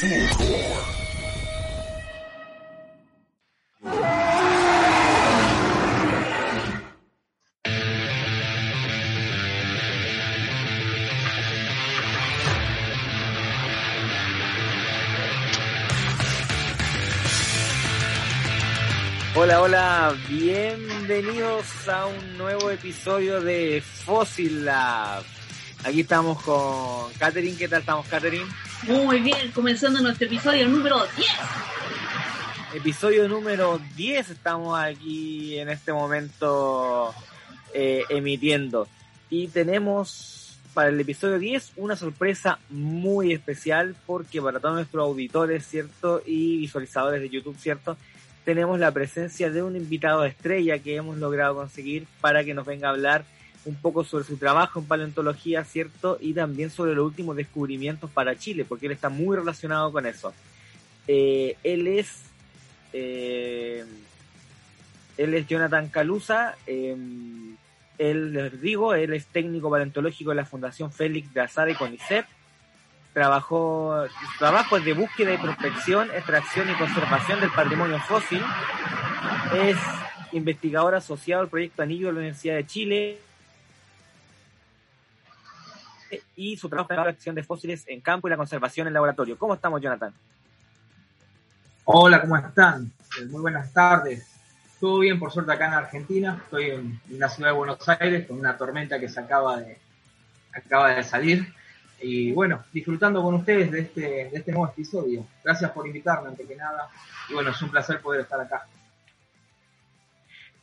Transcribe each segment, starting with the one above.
Hola, hola, bienvenidos a un nuevo episodio de Fossil Lab. Aquí estamos con Katherine, ¿qué tal estamos Katherine? Muy bien, comenzando nuestro episodio número 10. Episodio número 10 estamos aquí en este momento eh, emitiendo. Y tenemos para el episodio 10 una sorpresa muy especial porque para todos nuestros auditores, ¿cierto? Y visualizadores de YouTube, ¿cierto? tenemos la presencia de un invitado estrella que hemos logrado conseguir para que nos venga a hablar un poco sobre su trabajo en paleontología, ¿cierto? Y también sobre los últimos descubrimientos para Chile, porque él está muy relacionado con eso. Eh, él es... Eh, él es Jonathan Calusa, eh, él, les digo, él es técnico paleontológico de la Fundación Félix de Azara y CONICET, trabajó trabajos de búsqueda y prospección, extracción y conservación del patrimonio fósil. Es investigador asociado al proyecto Anillo de la Universidad de Chile y su trabajo en la extracción de fósiles en campo y la conservación en laboratorio. ¿Cómo estamos, Jonathan? Hola, ¿cómo están? Eh, muy buenas tardes. Todo bien, por suerte, acá en Argentina. Estoy en la ciudad de Buenos Aires con una tormenta que se acaba de, acaba de salir y bueno, disfrutando con ustedes de este, de este nuevo episodio. Gracias por invitarme, ante que nada. Y bueno, es un placer poder estar acá.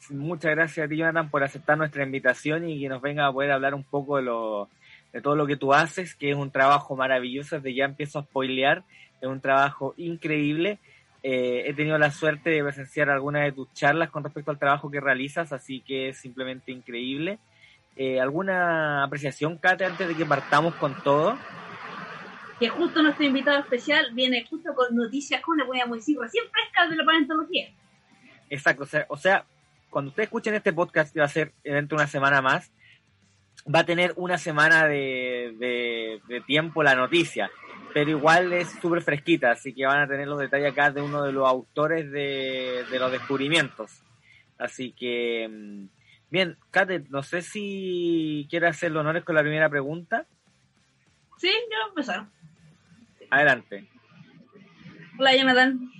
Muchas gracias a ti, Jonathan, por aceptar nuestra invitación y que nos venga a poder hablar un poco de, lo, de todo lo que tú haces, que es un trabajo maravilloso. Desde ya empiezo a spoilear, es un trabajo increíble. Eh, he tenido la suerte de presenciar algunas de tus charlas con respecto al trabajo que realizas, así que es simplemente increíble. Eh, ¿Alguna apreciación, Kate, antes de que partamos con todo? Que justo nuestro invitado especial viene justo con noticias, como le podríamos decir, recién frescas de la paleontología. Exacto, o sea, o sea, cuando ustedes escuchen este podcast, que va a ser dentro de una semana más, va a tener una semana de, de, tiempo la noticia, pero igual es súper fresquita, así que van a tener los detalles acá de uno de los autores de, de los descubrimientos. Así que mm, Bien, Kate, no sé si quieres hacer los honores con la primera pregunta. Sí, yo a empezar. Adelante. Hola, Jonathan.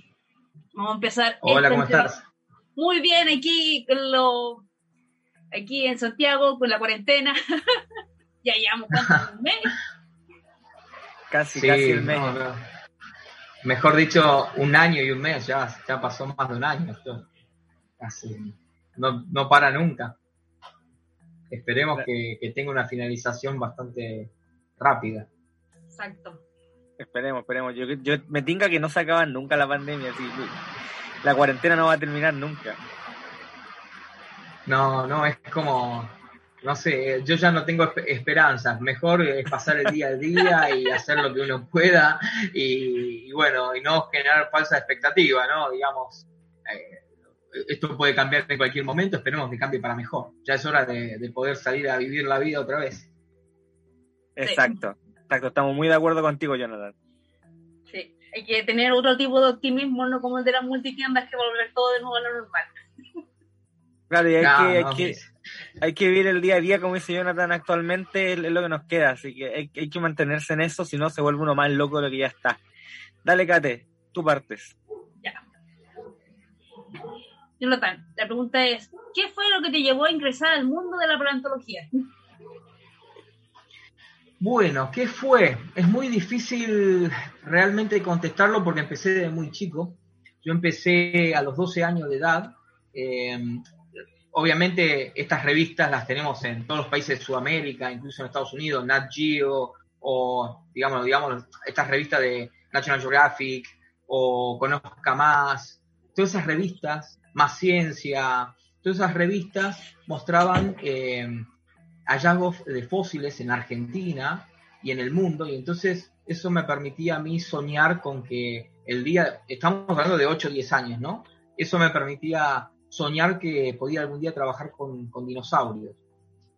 Vamos a empezar. Hola, ¿cómo estás? Muy bien, aquí con lo... aquí en Santiago con la cuarentena. ya llevamos un mes. Casi, casi el mes. Mejor dicho, un año y un mes, ya, ya pasó más de un año. Esto. Casi. No, no para nunca. Esperemos que, tenga una finalización bastante rápida. Exacto. Esperemos, esperemos. Yo, yo me tinga que no se acaba nunca la pandemia, así la cuarentena no va a terminar nunca. No, no, es como, no sé, yo ya no tengo esperanzas. Mejor es pasar el día a día y hacer lo que uno pueda y, bueno, y no generar falsa expectativa, ¿no? Digamos, eh, esto puede cambiar en cualquier momento, esperemos que cambie para mejor. Ya es hora de, poder salir a vivir la vida otra vez. Exacto, exacto, estamos muy de acuerdo contigo, Jonathan. Sí, hay que tener otro tipo de optimismo, no como el de las multitiendas, que volver todo de nuevo a lo normal. Claro, y hay, que, hay, que, hay que vivir el día a día, como dice Jonathan, actualmente es lo que nos queda, así que hay, hay que mantenerse en eso, si no se vuelve uno más loco de lo que ya está. Dale, Kate, tú partes. Jonathan, la pregunta es, ¿qué fue lo que te llevó a ingresar al mundo de la paleontología? Bueno, ¿qué fue? Es muy difícil realmente contestarlo porque empecé desde muy chico. Yo empecé a los 12 años de edad. Eh, obviamente estas revistas las tenemos en todos los países de Sudamérica, incluso en Estados Unidos, Nat Geo o digamos, digamos estas revistas de National Geographic o Conozca Más. Todas esas revistas más Ciencia, todas esas revistas mostraban eh, hallazgos de fósiles en Argentina y en el mundo, y entonces eso me permitía a mí soñar con que el día, estamos hablando de 8 o 10 años, ¿no? Eso me permitía soñar que podía algún día trabajar con, dinosaurios.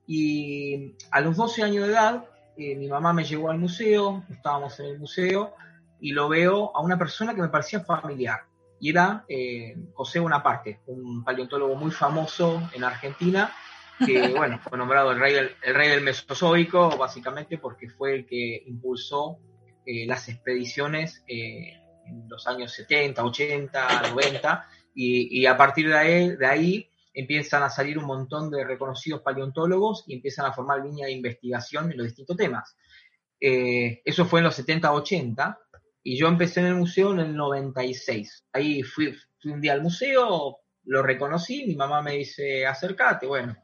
Y a los 12 años de edad, eh, mi mamá me llevó al museo, estábamos en el museo, y lo veo a una persona que me parecía familiar. Y era eh, José Bonaparte, un paleontólogo muy famoso en Argentina, que bueno, fue nombrado el rey del, el rey del Mesozoico, básicamente porque fue el que impulsó eh, las expediciones eh, en los años 70, 80, 90, y, a partir de ahí, de ahí empiezan a salir un montón de reconocidos paleontólogos y empiezan a formar línea de investigación en los distintos temas. Eh, eso fue en los 70, 80, y yo empecé en el museo en el 96. Ahí fui, fui un día al museo, lo reconocí, mi mamá me dice, acércate, bueno,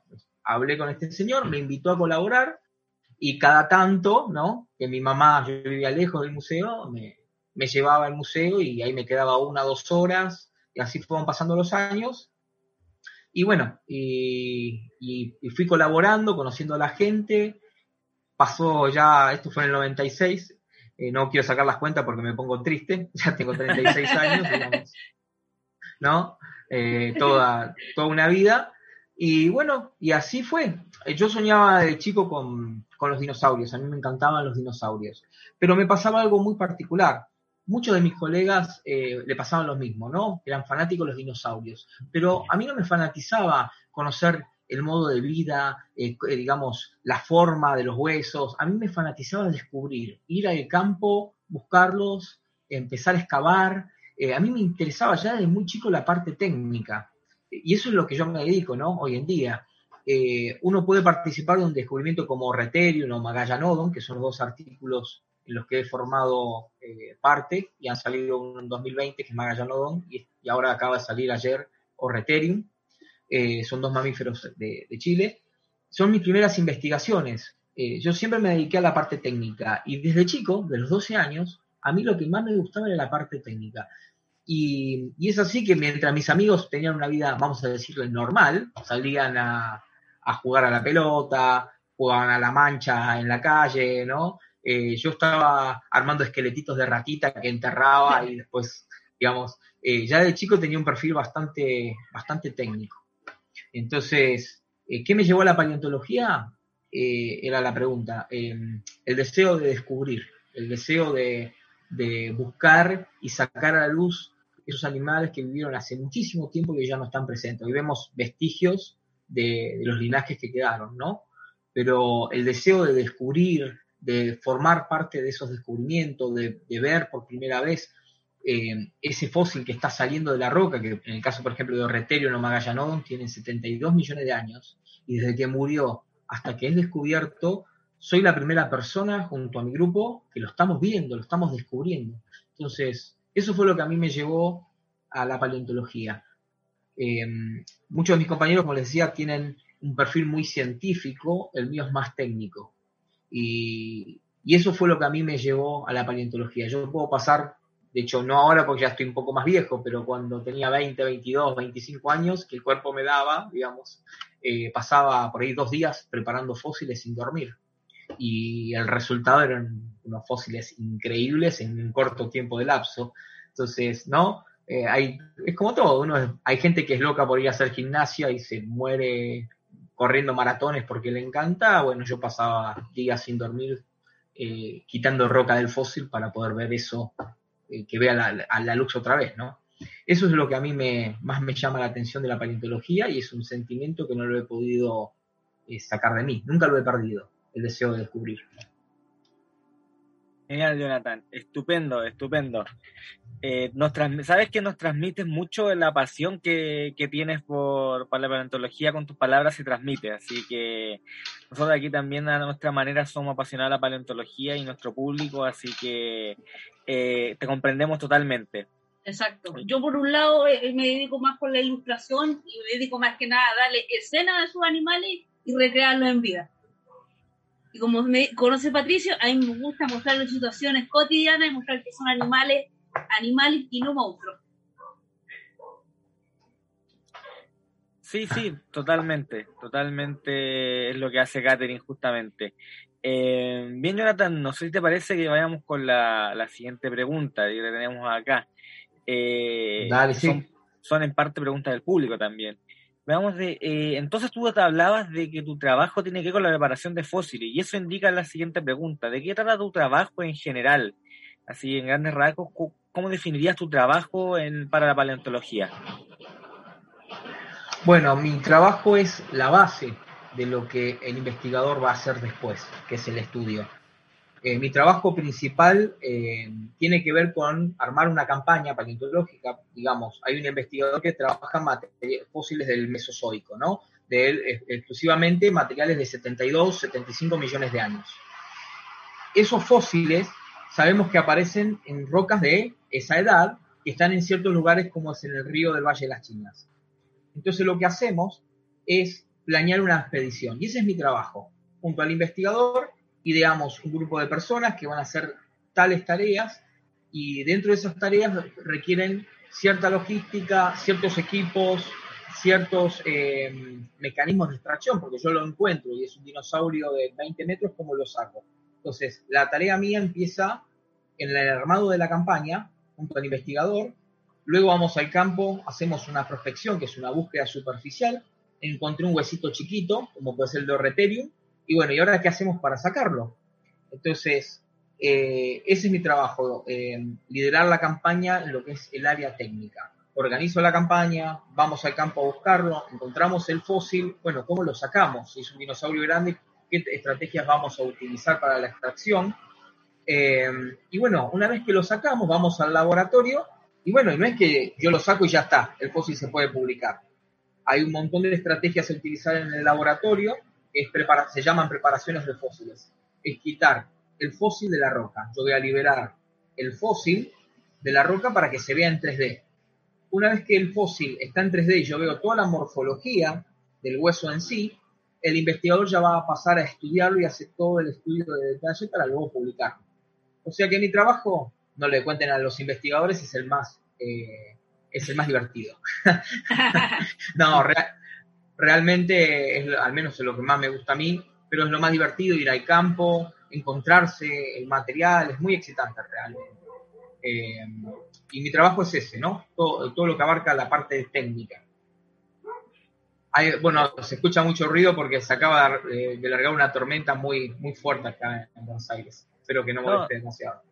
hablé con este señor, me invitó a colaborar, y cada tanto, ¿no? Que mi mamá, yo vivía lejos del museo, me, me llevaba al museo y ahí me quedaba una, dos horas, y así fueron pasando los años, y bueno, y, fui colaborando, conociendo a la gente. Pasó ya, esto fue en el 96, eh, no quiero sacar las cuentas porque me pongo triste, ya tengo 36 años, digamos, ¿no? Eh, toda, toda una vida. Y bueno, y así fue. Yo soñaba de chico con, con los dinosaurios, a mí me encantaban los dinosaurios, pero me pasaba algo muy particular muchos de mis colegas eh, le pasaban lo mismo, ¿no? Eran fanáticos de los dinosaurios. Pero a mí no me fanatizaba conocer el modo de vida, eh, eh, digamos, la forma de los huesos. A mí me fanatizaba descubrir, ir al campo, buscarlos, empezar a excavar. a mí me interesaba ya desde muy chico la parte técnica. Y eso es lo que yo me dedico, ¿no? Hoy en día. uno puede participar de un descubrimiento como Reterium o Magallanodon, que son los dos artículos en los que he formado eh, parte y han salido uno en 2020 que es Magallanodon y, y ahora acaba de salir ayer Orreterium. Eh, son dos mamíferos de, de, Chile. Son mis primeras investigaciones. Eh, yo siempre me dediqué a la parte técnica y desde chico, de los 12 años, a mí lo que más me gustaba era la parte técnica. Y, y es así que mientras mis amigos tenían una vida, vamos a decirlo, normal, salían a, a jugar a la pelota, jugaban a la mancha en la calle, ¿no? Eh, yo estaba armando esqueletitos de ratita que enterraba y después, digamos, eh, ya de chico tenía un perfil bastante, bastante técnico. Entonces, eh, ¿qué me llevó a la paleontología? era la pregunta. el deseo de descubrir, el deseo de, de, buscar y sacar a la luz esos animales que vivieron hace muchísimo tiempo y que ya no están presentes. Hoy vemos vestigios de, de los linajes que quedaron, ¿no? Pero el deseo de descubrir, de formar parte de esos descubrimientos, de, ver por primera vez eh, ese fósil que está saliendo de la roca, que en el caso, por ejemplo, de Orreterio o Magallanodon, tiene 72 millones de años, y desde que murió hasta que es descubierto, soy la primera persona junto a mi grupo que lo estamos viendo, lo estamos descubriendo. Entonces, eso fue lo que a mí me llevó a la paleontología. Eh, muchos de mis compañeros, como les decía, tienen un perfil muy científico, el mío es más técnico. Y, y, eso fue lo que a mí me llevó a la paleontología. Yo puedo pasar, de hecho no ahora porque ya estoy un poco más viejo, pero cuando tenía 20, 22, 25 años, que el cuerpo me daba, digamos, eh, pasaba por ahí dos días preparando fósiles sin dormir. Y el resultado eran unos fósiles increíbles en un corto tiempo de lapso. Entonces, ¿no? Eh, hay, es como todo, uno, hay gente que es loca por ir a hacer gimnasia y se muere corriendo maratones porque le encanta, bueno, yo pasaba días sin dormir eh, quitando roca del fósil para poder ver eso, eh, que vea la, a la luz otra vez, ¿no? Eso es lo que a mí me, más me llama la atención de la paleontología y es un sentimiento que no lo he podido eh, sacar de mí, nunca lo he perdido, el deseo de descubrir. Genial, Jonathan. Estupendo, estupendo. Eh, nos Sabes que nos transmites mucho la pasión que, que tienes por, por, la paleontología con tus palabras se transmite. Así que nosotros aquí también a nuestra manera somos apasionados de la paleontología y nuestro público, así que eh, te comprendemos totalmente. Exacto. Yo por un lado eh, me dedico más con la ilustración y me dedico más que nada a darle escena a sus animales y recrearlos en vida. Y como me conoce Patricio, a mí me gusta mostrarle situaciones cotidianas y mostrar que son animales, animales y no monstruos. Sí, sí, totalmente, totalmente es lo que hace Catherine justamente. Eh, bien, Jonathan, no sé si te parece que vayamos con la, la siguiente pregunta que tenemos acá. Eh, Dale, sí. son, son en parte preguntas del público también. Veamos de, eh, entonces tú te hablabas de que tu trabajo tiene que ver con la preparación de fósiles y eso indica la siguiente pregunta, ¿de qué trata tu trabajo en general? así en grandes rasgos, ¿cómo definirías tu trabajo para la paleontología? Bueno, mi trabajo es la base de lo que el investigador va a hacer después, que es el estudio. Eh, mi trabajo principal eh, tiene que ver con armar una campaña paleontológica. Digamos, hay un investigador que trabaja en fósiles del Mesozoico, ¿no? Él, exclusivamente materiales de 72, 75 millones de años. Esos fósiles sabemos que aparecen en rocas de esa edad que están en ciertos lugares como es en el río del Valle de las Chinas. Entonces lo que hacemos es planear una expedición y ese es mi trabajo. Junto al investigador ideamos un grupo de personas que van a hacer tales tareas y dentro de esas tareas requieren cierta logística, ciertos equipos, ciertos eh, mecanismos de extracción, porque yo lo encuentro y es un dinosaurio de 20 metros, ¿cómo lo saco? Entonces, la tarea mía empieza en el armado de la campaña, junto al investigador, luego vamos al campo, hacemos una prospección, que es una búsqueda superficial, encontré un huesito chiquito, como puede ser el de y bueno, ¿y ahora qué hacemos para sacarlo? Entonces, eh, ese es mi trabajo, eh, liderar la campaña en lo que es el área técnica. Organizo la campaña, vamos al campo a buscarlo, encontramos el fósil, bueno, ¿cómo lo sacamos? Si es un dinosaurio grande, ¿qué estrategias vamos a utilizar para la extracción? Eh, y bueno, una vez que lo sacamos, vamos al laboratorio y bueno, y no es que yo lo saco y ya está, el fósil se puede publicar. Hay un montón de estrategias a utilizar en el laboratorio se llaman preparaciones de fósiles. Es quitar el fósil de la roca. Yo voy a liberar el fósil de la roca para que se vea en 3D. Una vez que el fósil está en 3D y yo veo toda la morfología del hueso en sí, el investigador ya va a pasar a estudiarlo y hacer todo el estudio de detalle para luego publicarlo. O sea que mi trabajo, no le cuenten a los investigadores, es el más, eh, es el más divertido. no, real, realmente es al menos es lo que más me gusta a mí, pero es lo más divertido ir al campo, encontrarse el material, es muy excitante realmente. Eh, y mi trabajo es ese, ¿no? Todo, lo que abarca la parte técnica. bueno, se escucha mucho ruido porque se acaba de, largar una tormenta muy, muy fuerte acá en Buenos Aires. Espero que no moleste demasiado.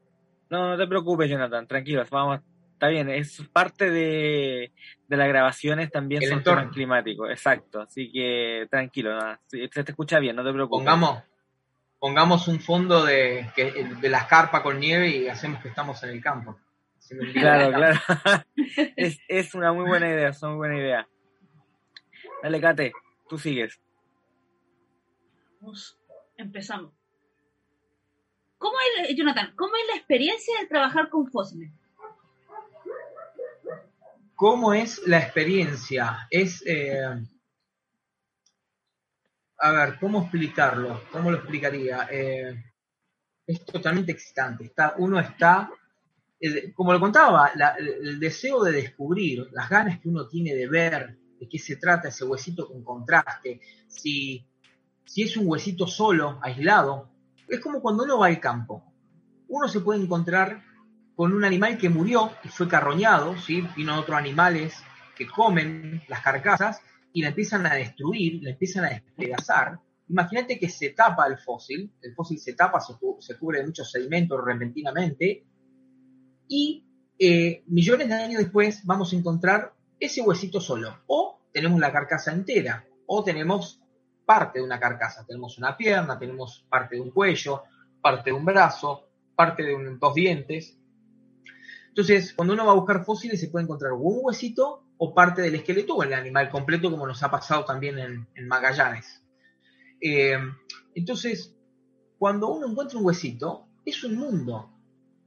No, no te preocupes, Jonathan, tranquilos, vamos, está bien, es parte de, las grabaciones también el son temas climáticos, exacto, así que tranquilo, se te escucha bien, no te preocupes. Pongamos, pongamos un fondo de, de la escarpa con nieve y hacemos que estamos en el campo. Claro, claro. es, es una muy buena idea, es una muy buena idea. Dale, Kate, tú sigues. empezamos. ¿Cómo es, Jonathan, cómo es la experiencia de trabajar con fósiles? ¿Cómo es la experiencia? Es, eh, a ver, ¿cómo explicarlo? ¿Cómo lo explicaría? Eh, es totalmente excitante. Está, uno está, como lo contaba, el deseo de descubrir, las ganas que uno tiene de ver de qué se trata ese huesito con contraste, si, si es un huesito solo, aislado, es como cuando uno va al campo. Uno se puede encontrar con un animal que murió y fue carroñado, ¿sí? vino otros animales que comen las carcasas y la empiezan a destruir, la empiezan a despedazar. Imagínate que se tapa el fósil, el fósil se tapa, se, cubre de muchos sedimentos repentinamente y eh, millones de años después vamos a encontrar ese huesito solo. O tenemos la carcasa entera, o tenemos parte de una carcasa. Tenemos una pierna, tenemos parte de un cuello, parte de un brazo, parte de dos dientes. Entonces, cuando uno va a buscar fósiles, se puede encontrar un huesito o parte del esqueleto o el animal completo, como nos ha pasado también en, Magallanes. Eh, entonces, cuando uno encuentra un huesito, es un mundo.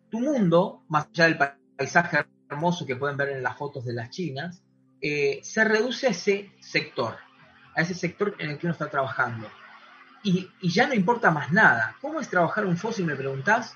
Tu mundo, más allá del paisaje hermoso que pueden ver en las fotos de las chinas, eh, se reduce a ese sector, a ese sector en el que uno está trabajando. Y, ya no importa más nada. ¿Cómo es trabajar un fósil, me preguntás?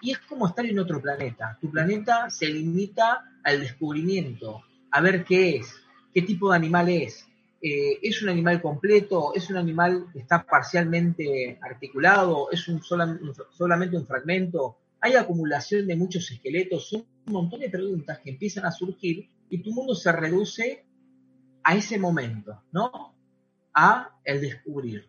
y es como estar en otro planeta. Tu planeta se limita al descubrimiento, a ver qué es, qué tipo de animal es. Eh, ¿Es un animal completo? ¿Es un animal que está parcialmente articulado? ¿Es un solamente un fragmento? ¿Hay acumulación de muchos esqueletos? Un montón de preguntas que empiezan a surgir y tu mundo se reduce a ese momento, ¿no? A el descubrir.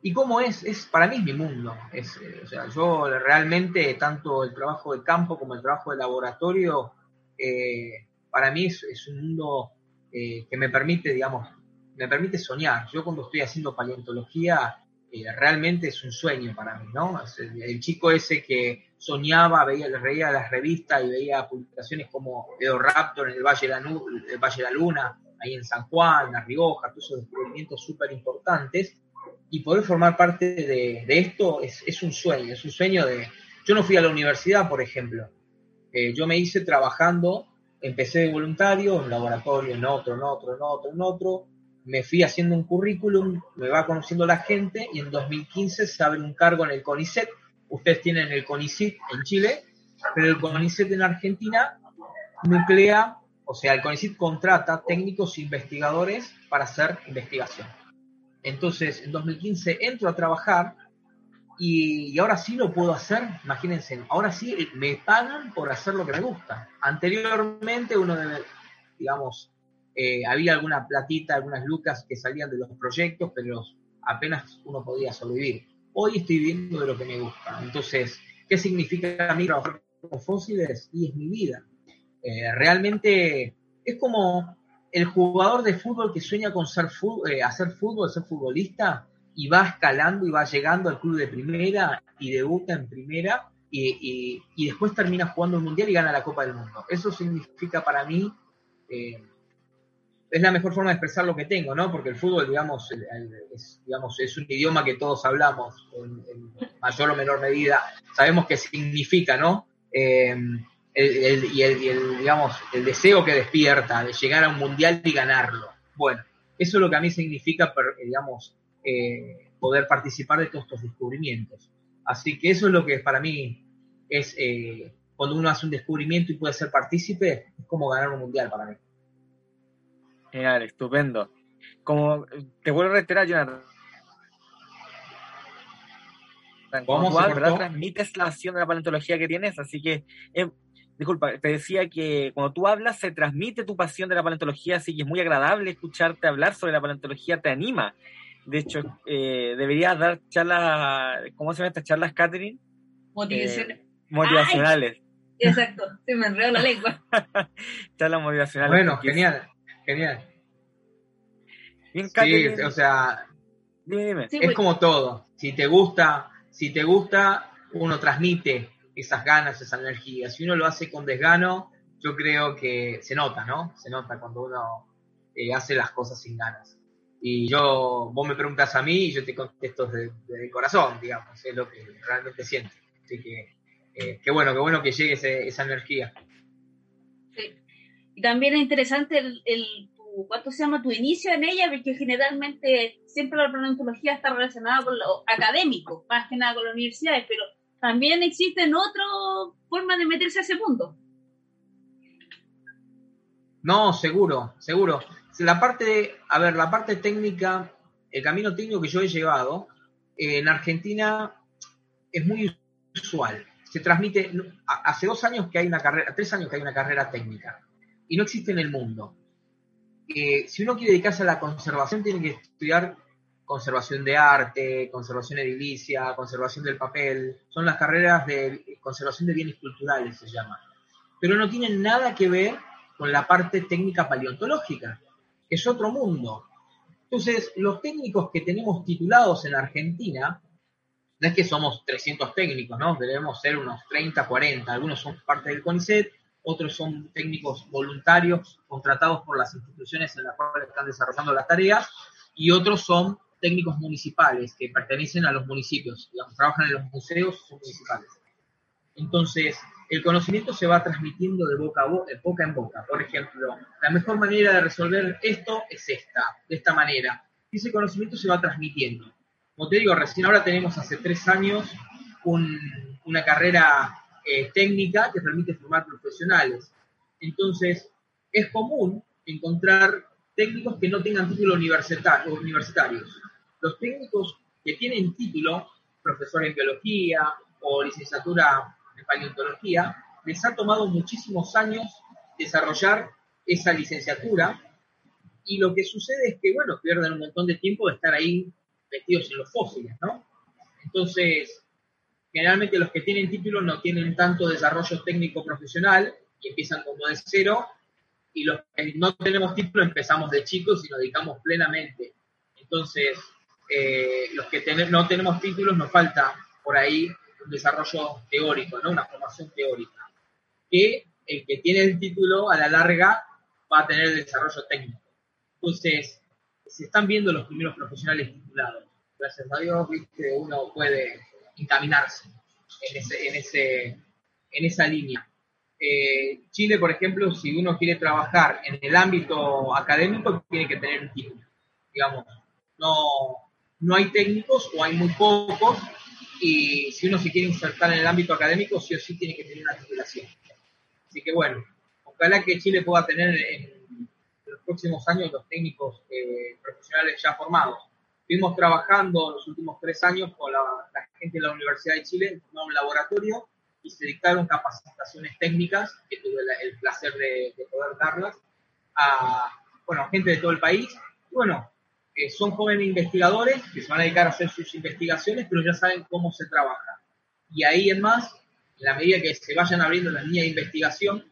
y cómo es, es para mí es mi mundo. Es, eh, o sea, yo realmente, tanto el trabajo de campo como el trabajo de laboratorio, eh, para mí es, un mundo eh, que me permite, digamos, me permite soñar. Yo cuando estoy haciendo paleontología, realmente es un sueño para mí, ¿no? El, chico ese que soñaba, veía, leía las revistas y veía publicaciones como Raptor en el Valle de la Luna, ahí en San Juan, La Rioja, todos esos descubrimientos súper importantes y poder formar parte de, esto es, un sueño, es un sueño de... Yo no fui a la universidad, por ejemplo. Eh, yo me hice trabajando, empecé de voluntario, en laboratorio, en otro, en otro, en otro, en otro. Me fui haciendo un currículum, me va conociendo la gente y en 2015 se abre un cargo en el CONICET. Ustedes tienen el CONICET en Chile, pero el CONICET en Argentina nuclea, o sea, el CONICET contrata técnicos investigadores para hacer investigación. Entonces, en 2015 entro a trabajar y, ahora sí lo puedo hacer, imagínense, ahora sí me pagan por hacer lo que me gusta. Anteriormente uno debe, digamos, eh, había alguna platita, algunas lucas que salían de los proyectos, pero apenas uno podía sobrevivir. Hoy estoy viviendo de lo que me gusta. Entonces, ¿qué significa a mí trabajar con fósiles? Y es mi vida. Eh, realmente es como el jugador de fútbol que sueña con ser eh, hacer fútbol, ser futbolista, y va escalando y va llegando al club de primera y debuta en primera y, después termina jugando el mundial y gana la Copa del Mundo. Eso significa para mí, eh, es la mejor forma de expresar lo que tengo, ¿no? Porque el fútbol, digamos, es, digamos, es un idioma que todos hablamos en, mayor o menor medida. Sabemos qué significa, ¿no? El, y, el, digamos, el deseo que despierta de llegar a un mundial y ganarlo. Bueno, eso es lo que a mí significa, digamos, eh, poder participar de todos estos descubrimientos. Así que eso es lo que para mí es, eh, cuando uno hace un descubrimiento y puede ser partícipe, es como ganar un mundial para mí. Genial, estupendo. Como te vuelvo a reiterar, Jonathan, ¿Cómo transmites la acción de la paleontología que tienes, así que disculpa, te decía que cuando tú hablas se transmite tu pasión de la paleontología, así que es muy agradable escucharte hablar sobre la paleontología, te anima. De hecho, eh, deberías dar charlas, ¿cómo se llaman estas charlas, Catherine? Motivacionales. Eh, motivacionales. exacto, se me enredó la lengua. charlas motivacionales. Bueno, genial, genial. Bien, Catherine. Sí, o sea, dime, dime. es pues. como todo. Si te gusta, si te gusta, uno transmite esas ganas, esa energía. Si uno lo hace con desgano, yo creo que se nota, ¿no? Se nota cuando uno eh, hace las cosas sin ganas. Y yo, vos me preguntas a mí y yo te contesto desde, el corazón, digamos, es lo que realmente siento. Así que, eh, qué bueno, qué bueno que llegue esa energía. Sí. Y también es interesante el, el ¿cuánto se llama? Tu inicio en ella, porque generalmente siempre la paleontología está relacionada con lo académico, más que nada con las universidades, pero también existen otras formas de meterse a ese mundo. No, seguro, seguro. La parte, a ver, la parte técnica, el camino técnico que yo he llevado, en Argentina es muy usual. Se transmite, hace dos años que hay una carrera, tres años que hay una carrera técnica y no existe en el mundo. Eh, si uno quiere dedicarse a la conservación, tiene que estudiar conservación de arte, conservación edilicia, conservación del papel, son las carreras de conservación de bienes culturales, se llama. Pero no tienen nada que ver con la parte técnica paleontológica, es otro mundo. Entonces, los técnicos que tenemos titulados en Argentina, no es que somos 300 técnicos, ¿no? Debemos ser unos 30, 40, algunos son parte del CONICET, otros son técnicos voluntarios contratados por las instituciones en las cuales están desarrollando las tareas, y otros son técnicos municipales que pertenecen a los municipios, digamos, trabajan en los museos, son municipales. Entonces, el conocimiento se va transmitiendo de boca, a boca, de boca en boca. Por ejemplo, la mejor manera de resolver esto es esta, de esta manera. Ese conocimiento se va transmitiendo. Como te digo, recién ahora tenemos hace tres años una carrera eh, técnica que permite formar profesionales. Entonces, es común encontrar técnicos que no tengan título universitarios los técnicos que tienen título, profesor en biología o licenciatura en paleontología, les ha tomado muchísimos años desarrollar esa licenciatura y lo que sucede es que, bueno, pierden un montón de tiempo de estar ahí metidos en los fósiles, ¿no? Entonces, generalmente los que tienen título no tienen tanto desarrollo técnico profesional y empiezan como de cero, y los que no tenemos título empezamos de chicos y nos dedicamos plenamente. Entonces, eh, los que no tenemos títulos nos falta por ahí un desarrollo teórico, ¿no? una formación teórica. Que el que tiene el título a la larga va a tener el desarrollo técnico. Entonces, se están viendo los primeros profesionales titulados. Gracias a Dios, ¿viste? uno puede encaminarse en, ese, en, ese, en esa línea. Eh, Chile, por ejemplo, si uno quiere trabajar en el ámbito académico, tiene que tener un título. Digamos, no, no hay técnicos o hay muy pocos y si uno se quiere insertar en el ámbito académico, sí o sí tiene que tener una titulación. Así que bueno, ojalá que Chile pueda tener en, los próximos años los técnicos eh, profesionales ya formados. Estuvimos trabajando los últimos tres años con la, gente de la Universidad de Chile, en un laboratorio y se dictaron capacitaciones técnicas, que tuve el placer de, poder darlas, a bueno, gente de todo el país. Bueno, son jóvenes investigadores que se van a dedicar a hacer sus investigaciones, pero ya saben cómo se trabaja. Y ahí en más, en la medida que se vayan abriendo las líneas de investigación,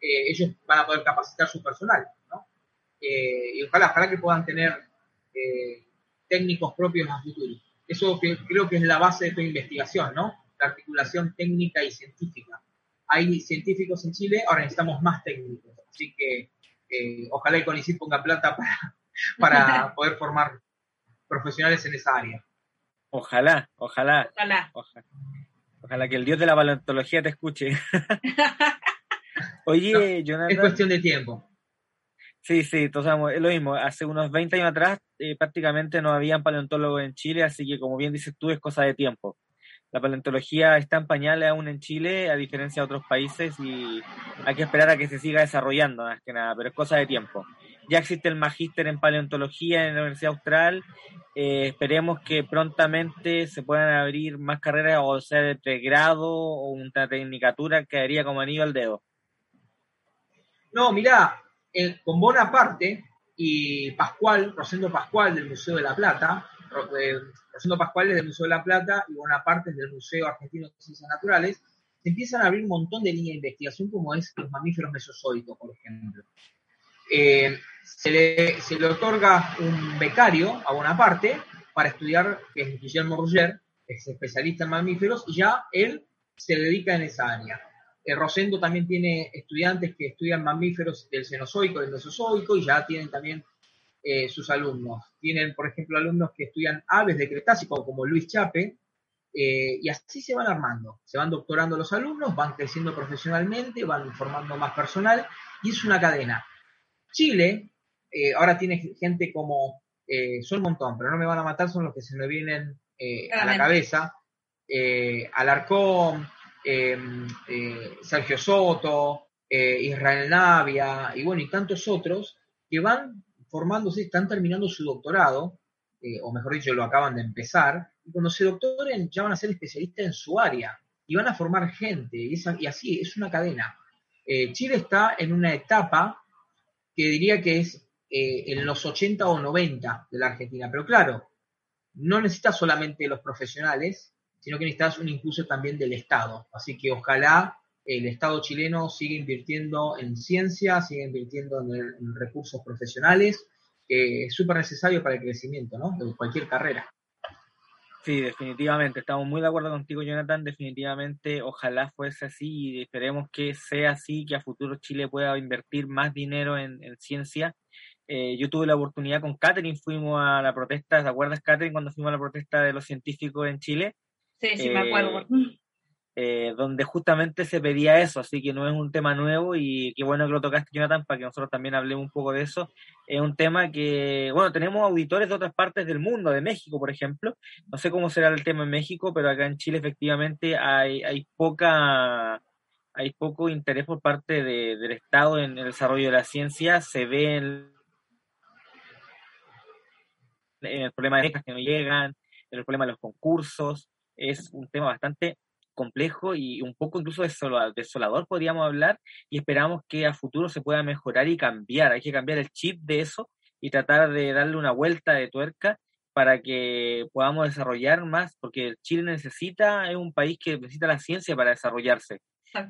eh, ellos van a poder capacitar su personal. ¿no? Eh, y ojalá, ojalá que puedan tener eh, técnicos propios a futuro. Eso creo que es la base de tu investigación, ¿no? La articulación técnica y científica. Hay científicos en Chile, ahora necesitamos más técnicos. Así que ojalá el CONICIT ponga plata para, para poder formar profesionales en esa área. Ojalá, ojalá. Ojalá. Ojalá, que el dios de la paleontología te escuche. Oye, Jonathan. Es cuestión de tiempo. Sí, sí, entonces es lo mismo. Hace unos 20 años atrás eh, prácticamente no habían paleontólogos en Chile, así que como bien dices tú, es cosa de tiempo. La paleontología está en pañales aún en Chile, a diferencia de otros países, y hay que esperar a que se siga desarrollando, más que nada, pero es cosa de tiempo ya existe el magíster en paleontología en la Universidad Austral. Eh, esperemos que prontamente se puedan abrir más carreras, o sea, de pregrado o una tecnicatura que haría como anillo al dedo. No, mirá, con Bonaparte y Pascual, Rosendo Pascual del Museo de la Plata, eh, Rosendo Pascual es del Museo de la Plata y Bonaparte es del Museo Argentino de Ciencias Naturales, se empiezan a abrir un montón de líneas de investigación como es los mamíferos mesozoicos, por ejemplo. Eh, se le, se le otorga un becario a Bonaparte para estudiar, que es Guillermo Roger, es especialista en mamíferos, y ya él se dedica en esa área. El Rosendo también tiene estudiantes que estudian mamíferos del Cenozoico, del Mesozoico, y ya tienen también eh, sus alumnos. Tienen, por ejemplo, alumnos que estudian aves de Cretácico, como Luis Chape, eh, y así se van armando. Se van doctorando los alumnos, van creciendo profesionalmente, van formando más personal, y es una cadena. Chile eh, ahora tiene gente como, eh, son un montón, pero no me van a matar, son los que se me vienen eh, a la cabeza. Alarcón, Sergio Soto, Israel Navia, y bueno, y tantos otros que van formándose, están terminando su doctorado, o mejor dicho, lo acaban de empezar, y cuando se doctoren ya van a ser especialistas en su área y van a formar gente, y, y así es una cadena. Chile está en una etapa que diría que es eh, en los 80 o 90 de la Argentina. Pero claro, no necesitas solamente los profesionales, sino que necesitas un impulso también del Estado. Así que ojalá el Estado chileno siga invirtiendo en ciencia, siga invirtiendo en, recursos profesionales, que es súper necesario para el crecimiento ¿no? de cualquier carrera. Sí, definitivamente, estamos muy de acuerdo contigo, Jonathan. Definitivamente, ojalá fuese así y esperemos que sea así, que a futuro Chile pueda invertir más dinero en ciencia eh, yo tuve la oportunidad con Catherine, fuimos a la protesta, ¿te acuerdas Catherine cuando fuimos a la protesta de los científicos en Chile? Sí, sí, me acuerdo. Eh, donde justamente se pedía eso, así que no es un tema nuevo y qué bueno que lo tocaste Jonathan para que nosotros también hablemos un poco de eso. Es un tema que, bueno, tenemos auditores de otras partes del mundo, de México, por ejemplo. No sé cómo será el tema en México, pero acá en Chile efectivamente hay, hay poca hay poco interés por parte del Estado en el desarrollo de la ciencia, se ve en el problema de becas que no llegan, en el problema de los concursos. Es un tema bastante complejo y un poco incluso desolador, podríamos hablar, y esperamos que a futuro se pueda mejorar y cambiar. Hay que cambiar el chip de eso y tratar de darle una vuelta de tuerca para que podamos desarrollar más, porque Chile necesita, es un país que necesita la ciencia para desarrollarse.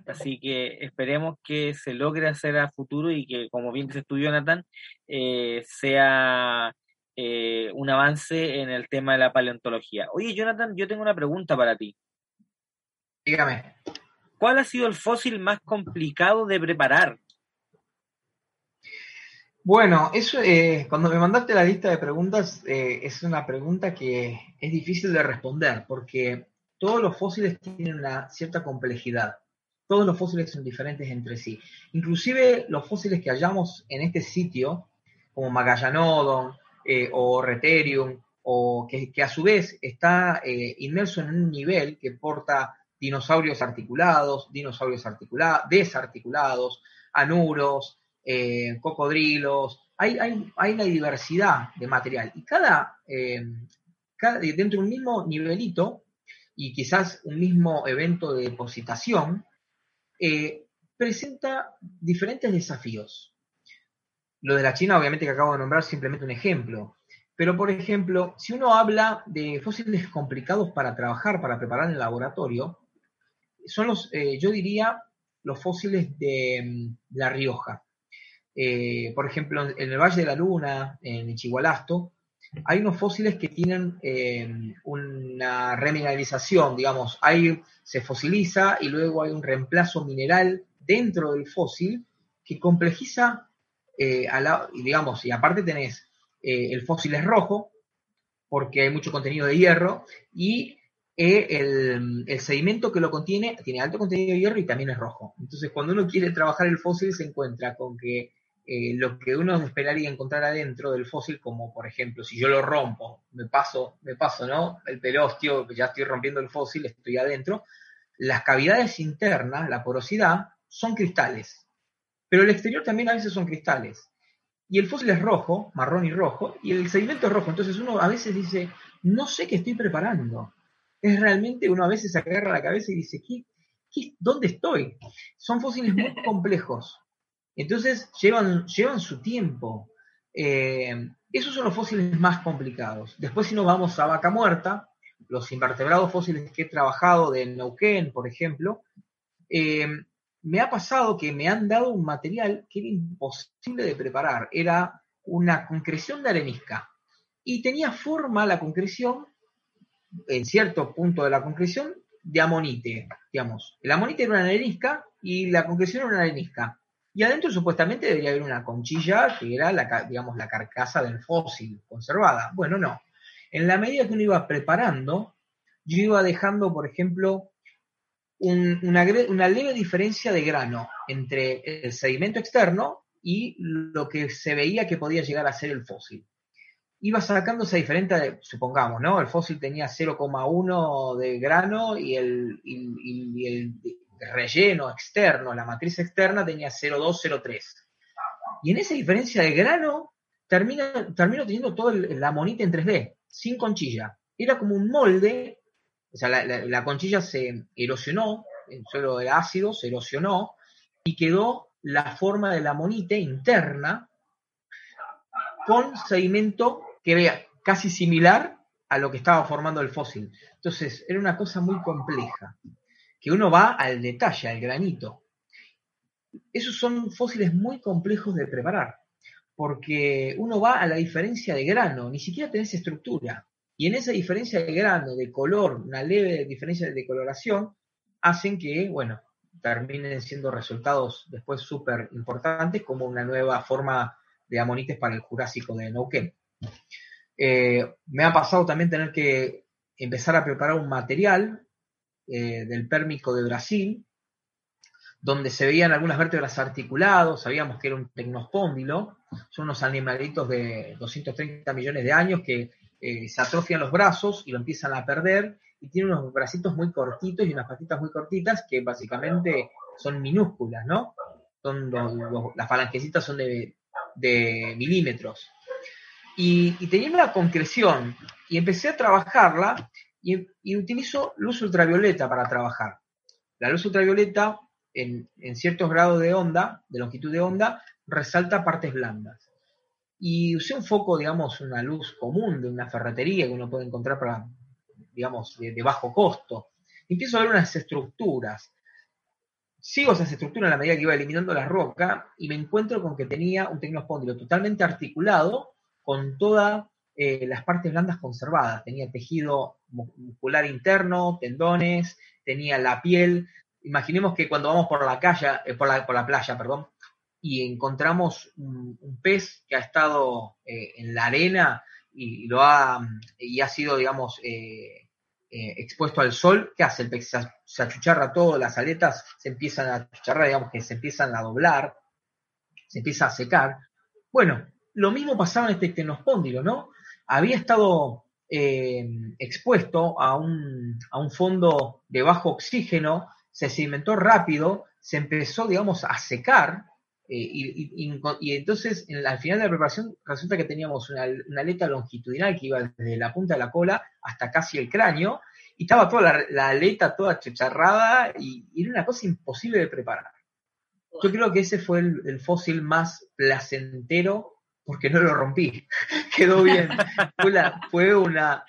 Así que esperemos que se logre hacer a futuro y que, como bien dice tú, Jonathan, eh, sea eh, un avance en el tema de la paleontología. Oye, Jonathan, yo tengo una pregunta para ti. Dígame. ¿Cuál ha sido el fósil más complicado de preparar? Bueno, eso, eh, cuando me mandaste la lista de preguntas, eh, es una pregunta que es difícil de responder, porque todos los fósiles tienen una cierta complejidad. Todos los fósiles son diferentes entre sí. Inclusive los fósiles que hallamos en este sitio, como Magallanodon eh, o Reterium, o que, a su vez está inmerso en un nivel que porta dinosaurios articulados, dinosaurios articulados, desarticulados, anuros, eh, cocodrilos, hay, una diversidad de material y cada, eh, dentro de un mismo nivelito y quizás un mismo evento de depositación, eh, presenta diferentes desafíos. Lo de la China, obviamente que acabo de nombrar, simplemente un ejemplo. Pero, por ejemplo, si uno habla de fósiles complicados para trabajar, para preparar en el laboratorio, son los, yo diría, los fósiles de mm, La Rioja. Eh, por ejemplo, en el Valle de la Luna, en Ichigualasto, hay unos fósiles que tienen eh, una remineralización, digamos, ahí se fosiliza y luego hay un reemplazo mineral dentro del fósil que complejiza, eh, digamos, y aparte tenés el fósil es rojo, porque hay mucho contenido de hierro, y el, sedimento que lo contiene tiene alto contenido de hierro y también es rojo. Entonces, cuando uno quiere trabajar el fósil, se encuentra con que eh, lo que uno esperaría encontrar adentro del fósil, como por ejemplo, si yo lo rompo, me paso, me paso, ¿no? El pelostio, ya estoy rompiendo el fósil, estoy adentro. Las cavidades internas, la porosidad, son cristales. Pero el exterior también a veces son cristales. Y el fósil es rojo, marrón y rojo, y el sedimento es rojo. Entonces uno a veces dice, no sé qué estoy preparando. Es realmente, uno a veces se agarra la cabeza y dice, ¿qué, qué, dónde estoy? Son fósiles muy complejos. Entonces llevan, llevan su tiempo. Eh, esos son los fósiles más complicados. Después si nos vamos a vaca muerta, los invertebrados fósiles que he trabajado de Neuquén, por ejemplo, eh, me ha pasado que me han dado un material que era imposible de preparar. Era una concreción de arenisca. Y tenía forma la concreción, en cierto punto de la concreción, de amonite, digamos. El amonite era una arenisca y la concreción era una arenisca. Y adentro supuestamente debería haber una conchilla que era la, digamos, la carcasa del fósil conservada. Bueno, no. En la medida que uno iba preparando, yo iba dejando, por ejemplo, una, una, leve diferencia de grano entre el sedimento externo y lo que se veía que podía llegar a ser el fósil. Iba sacando esa diferencia, supongamos, ¿no? El fósil tenía 0,1 de grano y el, relleno externo, la matriz externa tenía 0,2, Y en esa diferencia de grano, termina, termino teniendo toda la monita en 3D, sin conchilla. Era como un molde, o sea, la, conchilla se erosionó, el suelo era ácido, se erosionó, y quedó la forma de la monita interna con sedimento que vea casi similar a lo que estaba formando el fósil. Entonces, era una cosa muy compleja que uno va al detalle, al granito. Esos son fósiles muy complejos de preparar, porque uno va a la diferencia de grano, ni siquiera tenés estructura. Y en esa diferencia de grano, de color, una leve diferencia de coloración, hacen que, bueno, terminen siendo resultados después súper importantes, como una nueva forma de amonites para el Jurásico de Neuquén. Eh, me ha pasado también tener que empezar a preparar un material eh, del pérmico de Brasil, donde se veían algunas vértebras articulados, sabíamos que era un tecnospóndilo, son unos animalitos de 230 millones de años que eh, se atrofian los brazos y lo empiezan a perder, y tiene unos bracitos muy cortitos y unas patitas muy cortitas que básicamente son minúsculas, ¿no? Son las falanquecitas son de, milímetros. Y, y tenía una concreción, y empecé a trabajarla, y, utilizo luz ultravioleta para trabajar. La luz ultravioleta, en, ciertos grados de onda, de longitud de onda, resalta partes blandas. y usé un foco, digamos, una luz común de una ferretería que uno puede encontrar para, digamos, de, bajo costo. empiezo a ver unas estructuras. Sigo esas estructuras en la medida que iba eliminando la roca y me encuentro con que tenía un tecnospóndilo totalmente articulado con todas eh, las partes blandas conservadas. Tenía tejido muscular interno, tendones, tenía la piel. Imaginemos que cuando vamos por la calle, eh, por, la, por la playa, perdón, y encontramos un, pez que ha estado eh, en la arena y, lo ha, y ha sido, digamos, expuesto al sol, ¿qué hace? El pez se, achucharra todo, las aletas se empiezan a achucharrar, digamos que se empiezan a doblar, se empieza a secar. Bueno, lo mismo pasaba en este tecnospóndilo, ¿no? Había estado expuesto a un, a un fondo de bajo oxígeno, se sedimentó rápido, se empezó, digamos, a secar, eh, y, entonces, al final de la preparación, resulta que teníamos una, aleta longitudinal que iba desde la punta de la cola hasta casi el cráneo, y estaba toda la, aleta toda chicharrada, y, era una cosa imposible de preparar. Yo creo que ese fue el, fósil más placentero porque no lo rompí. Quedó bien. fue una,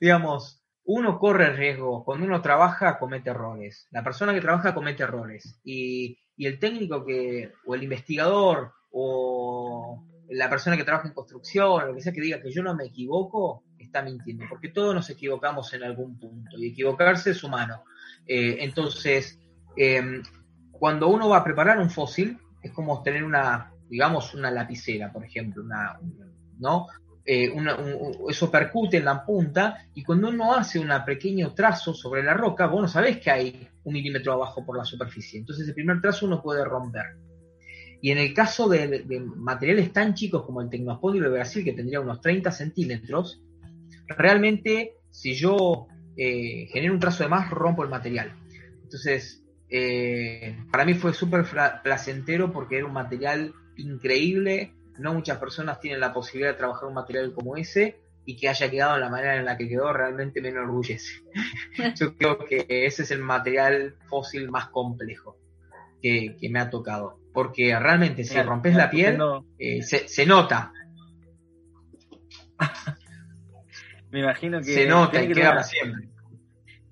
digamos, uno corre riesgo. Cuando uno trabaja, comete errores. La persona que trabaja comete errores. Y y el técnico que, o el investigador, o la persona que trabaja en construcción, lo que sea que diga que yo no me equivoco, está mintiendo, porque todos nos equivocamos en algún punto, y equivocarse es humano. Eh, entonces, em, cuando uno va a preparar un fósil, es como tener una, digamos, una lapicera, por ejemplo, ¿no? Eh, eso percute en la punta y cuando uno hace un pequeño trazo sobre la roca, vos no sabés que hay un milímetro abajo por la superficie. Entonces el primer trazo uno puede romper. Y en el caso de, materiales tan chicos como el Tecnospóndilo de Brasil, que tendría unos 30 centímetros, realmente si yo eh, genero un trazo de más, rompo el material. Entonces, eh, para mí fue súper placentero porque era un material increíble, no muchas personas tienen la posibilidad de trabajar un material como ese y que haya quedado en la manera en la que quedó realmente me enorgullece. Yo creo que ese es el material fósil más complejo que, me ha tocado. Porque realmente si rompes la piel, eh, se, nota. me imagino que... Se nota y queda para siempre.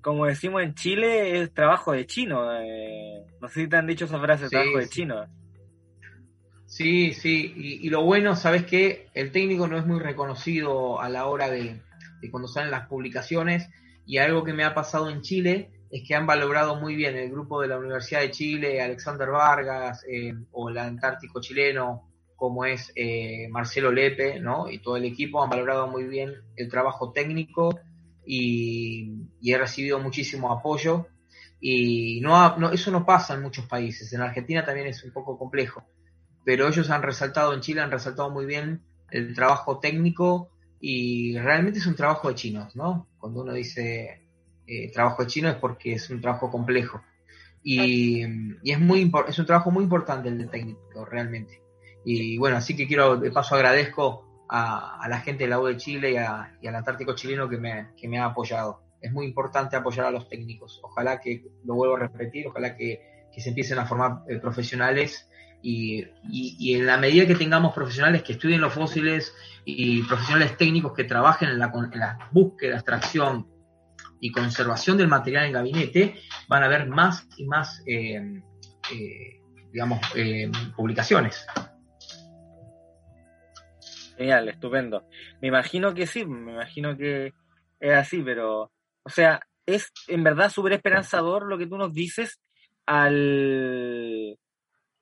Como decimos en Chile, es trabajo de chino. Eh, no sé si te han dicho esa frase, trabajo de chino. Sí, sí, y, lo bueno, ¿sabes qué? El técnico no es muy reconocido a la hora de, cuando salen las publicaciones y algo que me ha pasado en Chile es que han valorado muy bien el grupo de la Universidad de Chile, Alexander Vargas eh, o el Antártico chileno como es eh, Marcelo Lepe, ¿no? Y todo el equipo han valorado muy bien el trabajo técnico y, he recibido muchísimo apoyo y no, no, eso no pasa en muchos países. En Argentina también es un poco complejo pero ellos han resaltado en Chile, han resaltado muy bien el trabajo técnico y realmente es un trabajo de chinos, ¿no? Cuando uno dice eh, trabajo de chino es porque es un trabajo complejo. Y, es, muy es un trabajo muy importante el de técnico, realmente. Y bueno, así que quiero, de paso agradezco a, la gente de la U de Chile y, al Antártico chileno que me, que me ha apoyado. Es muy importante apoyar a los técnicos. Ojalá que, lo vuelvo a repetir, ojalá que, que se empiecen a formar eh, profesionales y, en la medida que tengamos profesionales que estudien los fósiles y profesionales técnicos que trabajen en la, búsqueda, extracción y conservación del material en gabinete, van a haber más y más, eh, eh, digamos, eh, publicaciones. Genial, estupendo. Me imagino que sí, me imagino que es así, pero, o sea, es en verdad súper esperanzador lo que tú nos dices al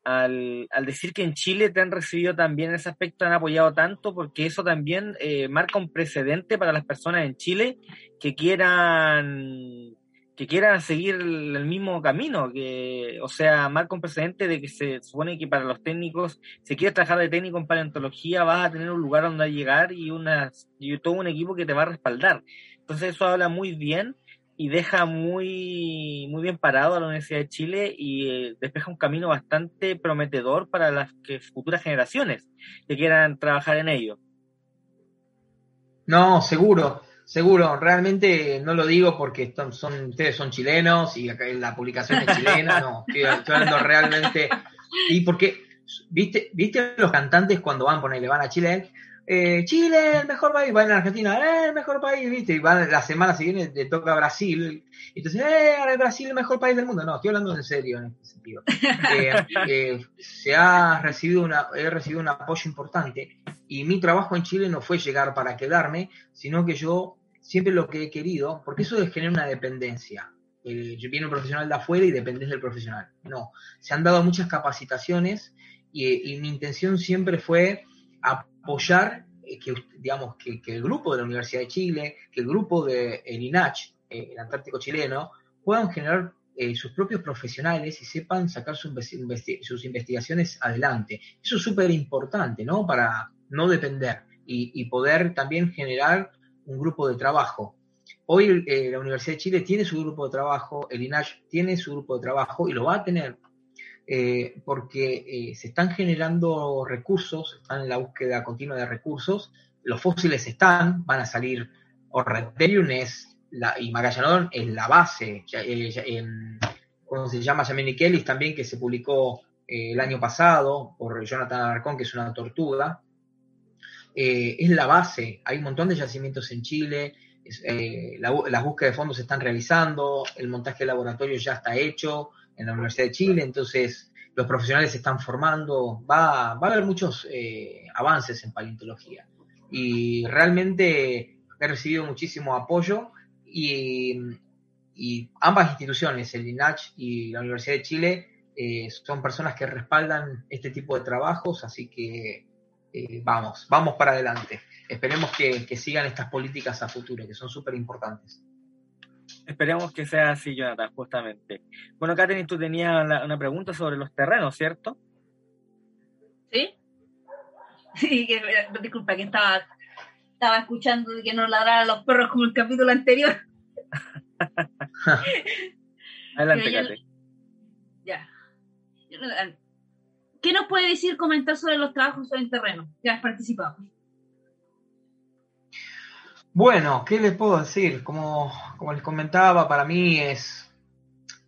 al, decir que en Chile te han recibido también ese aspecto, han apoyado tanto, porque eso también eh, marca un precedente para las personas en Chile que quieran que quieran seguir el mismo camino, que, o sea, marca un precedente de que se supone que para los técnicos, si quieres trabajar de técnico en paleontología, vas a tener un lugar donde llegar y, una, y todo un equipo que te va a respaldar. Entonces eso habla muy bien y deja muy, muy bien parado a la Universidad de Chile y eh, despeja un camino bastante prometedor para las que, futuras generaciones que quieran trabajar en ello. No, seguro, seguro. Realmente no lo digo porque son, ustedes son chilenos y acá la publicación es chilena, no, estoy, hablando realmente. Y porque ¿viste, ¿viste los cantantes cuando van, ponerle, van a Chile? Eh, Chile, el mejor país, van a Argentina, eh, el mejor país, ¿viste? Y van la semana siguiente te toca Brasil, y entonces, eh, Brasil el mejor país del mundo. No, estoy hablando en serio en este sentido. Eh, eh, se ha recibido una, he recibido un apoyo importante y mi trabajo en Chile no fue llegar para quedarme, sino que yo siempre lo que he querido, porque eso es generar una dependencia. Yo viene un profesional de afuera y dependes del profesional. No, se han dado muchas capacitaciones y, mi intención siempre fue apoyar que, digamos, que, el grupo de la Universidad de Chile, que el grupo de el INACH, el Antártico chileno, puedan generar eh, sus propios profesionales y sepan sacar sus, investi sus investigaciones adelante. Eso es súper importante, ¿no? Para no depender y, poder también generar un grupo de trabajo. Hoy eh, la Universidad de Chile tiene su grupo de trabajo, el INACH tiene su grupo de trabajo y lo va a tener eh, porque eh, se están generando recursos, están en la búsqueda continua de recursos, los fósiles están, van a salir, la, y Magallanón es la base, eh, ¿cómo se llama? Yameni Kelly también, que se publicó el año pasado por Jonathan Alarcón, que es una tortuga, es la base, hay un montón de yacimientos en Chile, la, las búsquedas de fondos se están realizando, el montaje de laboratorio ya está hecho, en la Universidad de Chile, entonces los profesionales se están formando, va, va a haber muchos eh, avances en paleontología. Y realmente he recibido muchísimo apoyo y, ambas instituciones, el INACH y la Universidad de Chile, eh, son personas que respaldan este tipo de trabajos, así que eh, vamos, vamos para adelante. Esperemos que, que sigan estas políticas a futuro, que son súper importantes. Esperemos que sea así, Jonathan, justamente. Bueno, Katherine, tú tenías una pregunta sobre los terrenos, ¿cierto? Sí. Sí, que, disculpa, que estaba, estaba escuchando que no ladraran los perros como el capítulo anterior. Adelante, Katherine. Ya. ¿Qué nos puede decir, comentar sobre los trabajos en terreno que has participado? Bueno, ¿qué les puedo decir? Como, como les comentaba, para mí es,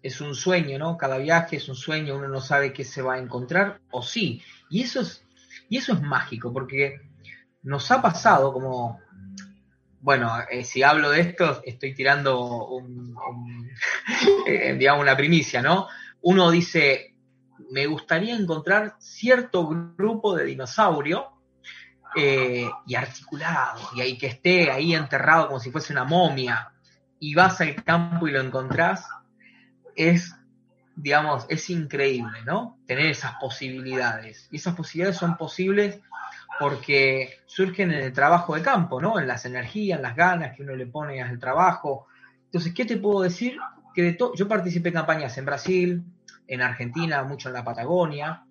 es un sueño, ¿no? Cada viaje es un sueño, uno no sabe qué se va a encontrar, o sí. Y eso es, y eso es mágico, porque nos ha pasado como, bueno, eh, si hablo de esto, estoy tirando un, eh, digamos, una primicia, ¿no? Uno dice, me gustaría encontrar cierto grupo de dinosaurio eh, y articulado, y ahí que esté ahí enterrado como si fuese una momia, y vas al campo y lo encontrás, es, digamos, es increíble, ¿no? Tener esas posibilidades. Y esas posibilidades son posibles porque surgen en el trabajo de campo, ¿no? En las energías, en las ganas que uno le pone al trabajo. Entonces, ¿qué te puedo decir? Que de yo participé en campañas en Brasil, en Argentina, mucho en la Patagonia,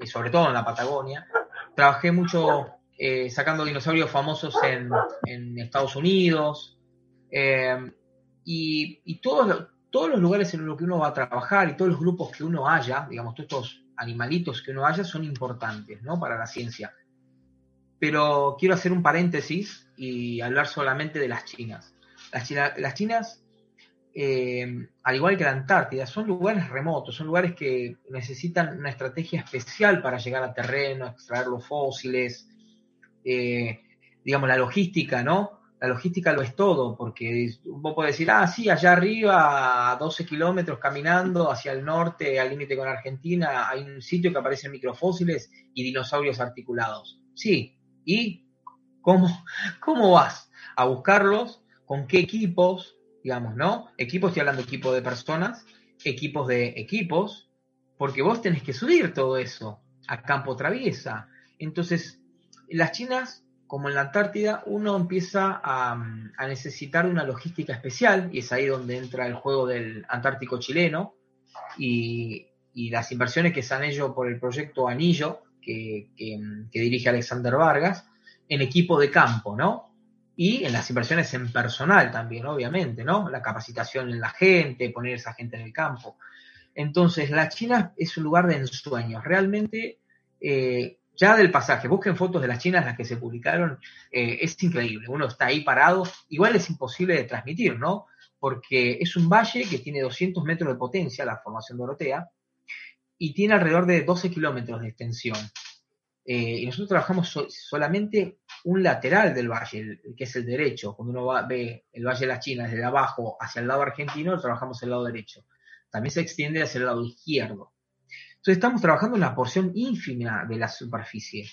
y sobre todo en la Patagonia. Trabajé mucho eh, sacando dinosaurios famosos en, Estados Unidos. Eh, y, todos, los lugares en los que uno va a trabajar y todos los grupos que uno haya, digamos, todos estos animalitos que uno haya son importantes, ¿no? Para la ciencia. Pero quiero hacer un paréntesis y hablar solamente de las chinas. Las, las chinas, eh, al igual que la Antártida, son lugares remotos, son lugares que necesitan una estrategia especial para llegar a terreno, extraer los fósiles, eh, digamos, la logística, ¿no? La logística lo es todo, porque vos podés decir, ah, sí, allá arriba, a 12 kilómetros caminando hacia el norte, al límite con Argentina, hay un sitio que aparecen microfósiles y dinosaurios articulados. Sí, ¿y cómo, cómo vas a buscarlos? ¿Con qué equipos? Digamos, ¿no? Equipos, estoy hablando de equipos de personas, equipos de equipos, porque vos tenés que subir todo eso a campo traviesa. Entonces, las chinas, como en la Antártida, uno empieza a, a, necesitar una logística especial, y es ahí donde entra el juego del Antártico chileno y, y las inversiones que se han hecho por el proyecto Anillo, que, que, que, dirige Alexander Vargas, en equipo de campo, ¿no? Y en las inversiones en personal también, obviamente, ¿no? La capacitación en la gente, poner esa gente en el campo. Entonces, la China es un lugar de ensueños. Realmente eh, ya del pasaje, busquen fotos de las chinas, las que se publicaron, eh, es increíble, uno está ahí parado, igual es imposible de transmitir, ¿no? Porque es un valle que tiene 200 metros de potencia, la formación dorotea, y tiene alrededor de 12 kilómetros de extensión. Eh, y nosotros trabajamos solamente un lateral del valle, que es el derecho. Cuando uno va, ve el Valle de las Chinas desde abajo hacia el lado argentino, trabajamos el lado derecho. También se extiende hacia el lado izquierdo. Entonces estamos trabajando una porción ínfima de la superficie.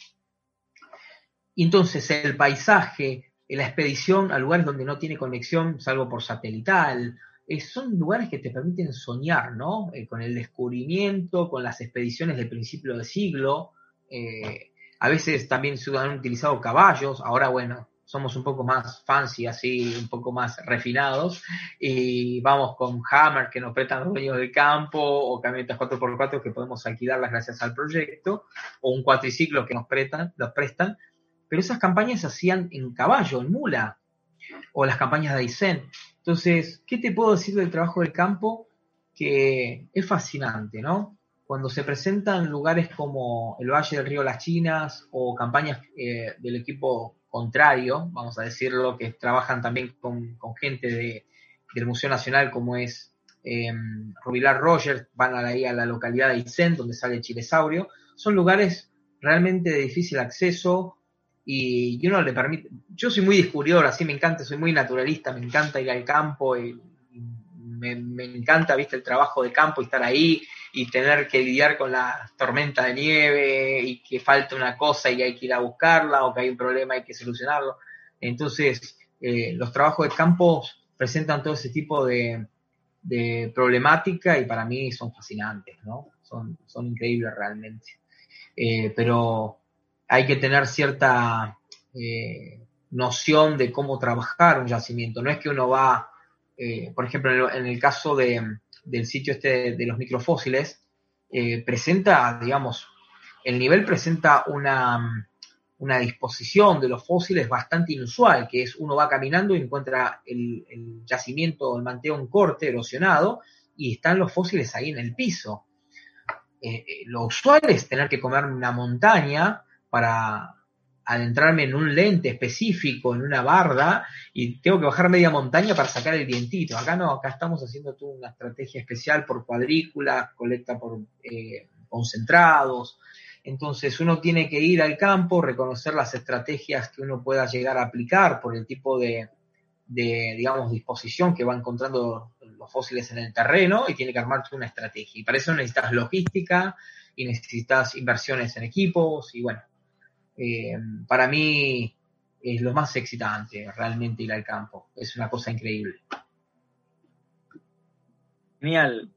Entonces el paisaje, la expedición a lugares donde no tiene conexión, salvo por satelital, eh, son lugares que te permiten soñar, ¿no? Eh, con el descubrimiento, con las expediciones del principio del siglo. Eh, a veces también se han utilizado caballos, ahora bueno, somos un poco más fancy, así, un poco más refinados, y vamos con Hammer que nos prestan dueños del campo, o camionetas 4x4 que podemos alquilarlas gracias al proyecto, o un cuatriciclo que nos prestan, los prestan, pero esas campañas se hacían en caballo, en mula, o las campañas de Aysén. Entonces, ¿qué te puedo decir del trabajo del campo? Que es fascinante, ¿no? Cuando se presentan lugares como el Valle del Río Las Chinas o campañas eh, del equipo contrario, vamos a decirlo, que trabajan también con, gente del Museo Nacional como es eh, Rubilar Rogers, van ahí a la localidad de Aysén, donde sale chilesaurio, son lugares realmente de difícil acceso, y, uno le permite, yo soy muy descubridor, así me encanta, soy muy naturalista, me encanta ir al campo, y, me, encanta, viste, el trabajo de campo y estar ahí y tener que lidiar con la tormenta de nieve y que falta una cosa y hay que ir a buscarla o que hay un problema y hay que solucionarlo. Entonces, eh, los trabajos de campo presentan todo ese tipo de, problemática y para mí son fascinantes, ¿no? Son, son increíbles realmente. Eh, pero hay que tener cierta eh, noción de cómo trabajar un yacimiento. No es que uno va, por ejemplo, en el, caso de, del sitio este de los microfósiles, eh, presenta, digamos, el nivel presenta una, una, disposición de los fósiles bastante inusual, que es uno va caminando y encuentra el, yacimiento, el manteo en corte, erosionado, y están los fósiles ahí en el piso. lo usual es tener que comer una montaña para adentrarme en un lente específico, en una barda, y tengo que bajar media montaña para sacar el vientito. Acá no, acá estamos haciendo toda una estrategia especial por cuadrícula, colecta por eh, concentrados. Entonces uno tiene que ir al campo, reconocer las estrategias que uno pueda llegar a aplicar por el tipo de, digamos, disposición que va encontrando los fósiles en el terreno y tiene que armarse una estrategia. Y para eso necesitas logística y necesitas inversiones en equipos y bueno, eh, para mí es lo más excitante realmente ir al campo. Es una cosa increíble. Genial.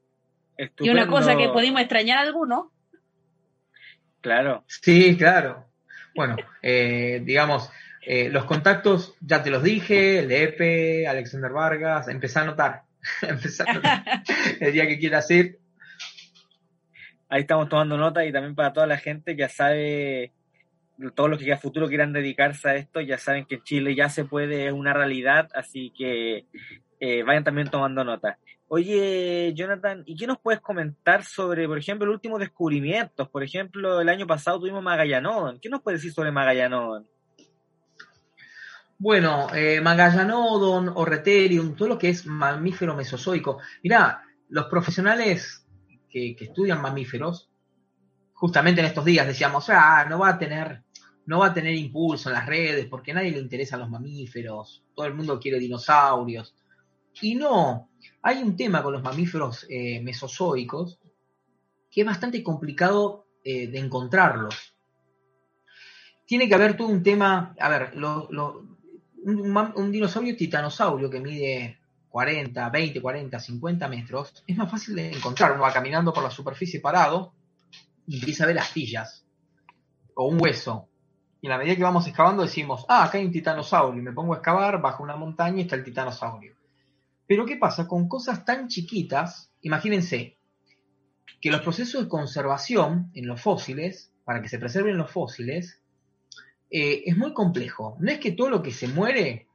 Y una cosa que pudimos extrañar a algunos. Claro. Sí, claro. Bueno, eh, digamos, eh, los contactos, ya te los dije, el EPE, Alexander Vargas, empecé a notar. empecé a notar. el día que quieras ir. Ahí estamos tomando nota y también para toda la gente ya sabe todos los que a futuro quieran dedicarse a esto ya saben que en Chile ya se puede, es una realidad, así que eh, vayan también tomando nota. Oye, Jonathan, ¿y qué nos puedes comentar sobre, por ejemplo, los últimos descubrimientos? Por ejemplo, el año pasado tuvimos Magallanón. ¿Qué nos puedes decir sobre Magallanón? Bueno, eh, Magallanodon, Orreterium, todo lo que es mamífero mesozoico. Mirá, los profesionales que, que estudian mamíferos justamente en estos días decíamos, ah, no va a tener, no va a tener impulso en las redes porque a nadie le interesan los mamíferos, todo el mundo quiere dinosaurios. Y no, hay un tema con los mamíferos eh, mesozoicos que es bastante complicado eh, de encontrarlos. Tiene que haber todo un tema, a ver, un, dinosaurio titanosaurio que mide 40, 20, 40, 50 metros, es más fácil de encontrar. Uno va caminando por la superficie parado empieza a ver astillas o un hueso. Y a la medida que vamos excavando decimos, ah, acá hay un titanosaurio. Y me pongo a excavar, bajo una montaña y está el titanosaurio. Pero ¿qué pasa? Con cosas tan chiquitas, imagínense que los procesos de conservación en los fósiles, para que se preserven los fósiles, eh, es muy complejo. No es que todo lo que se muere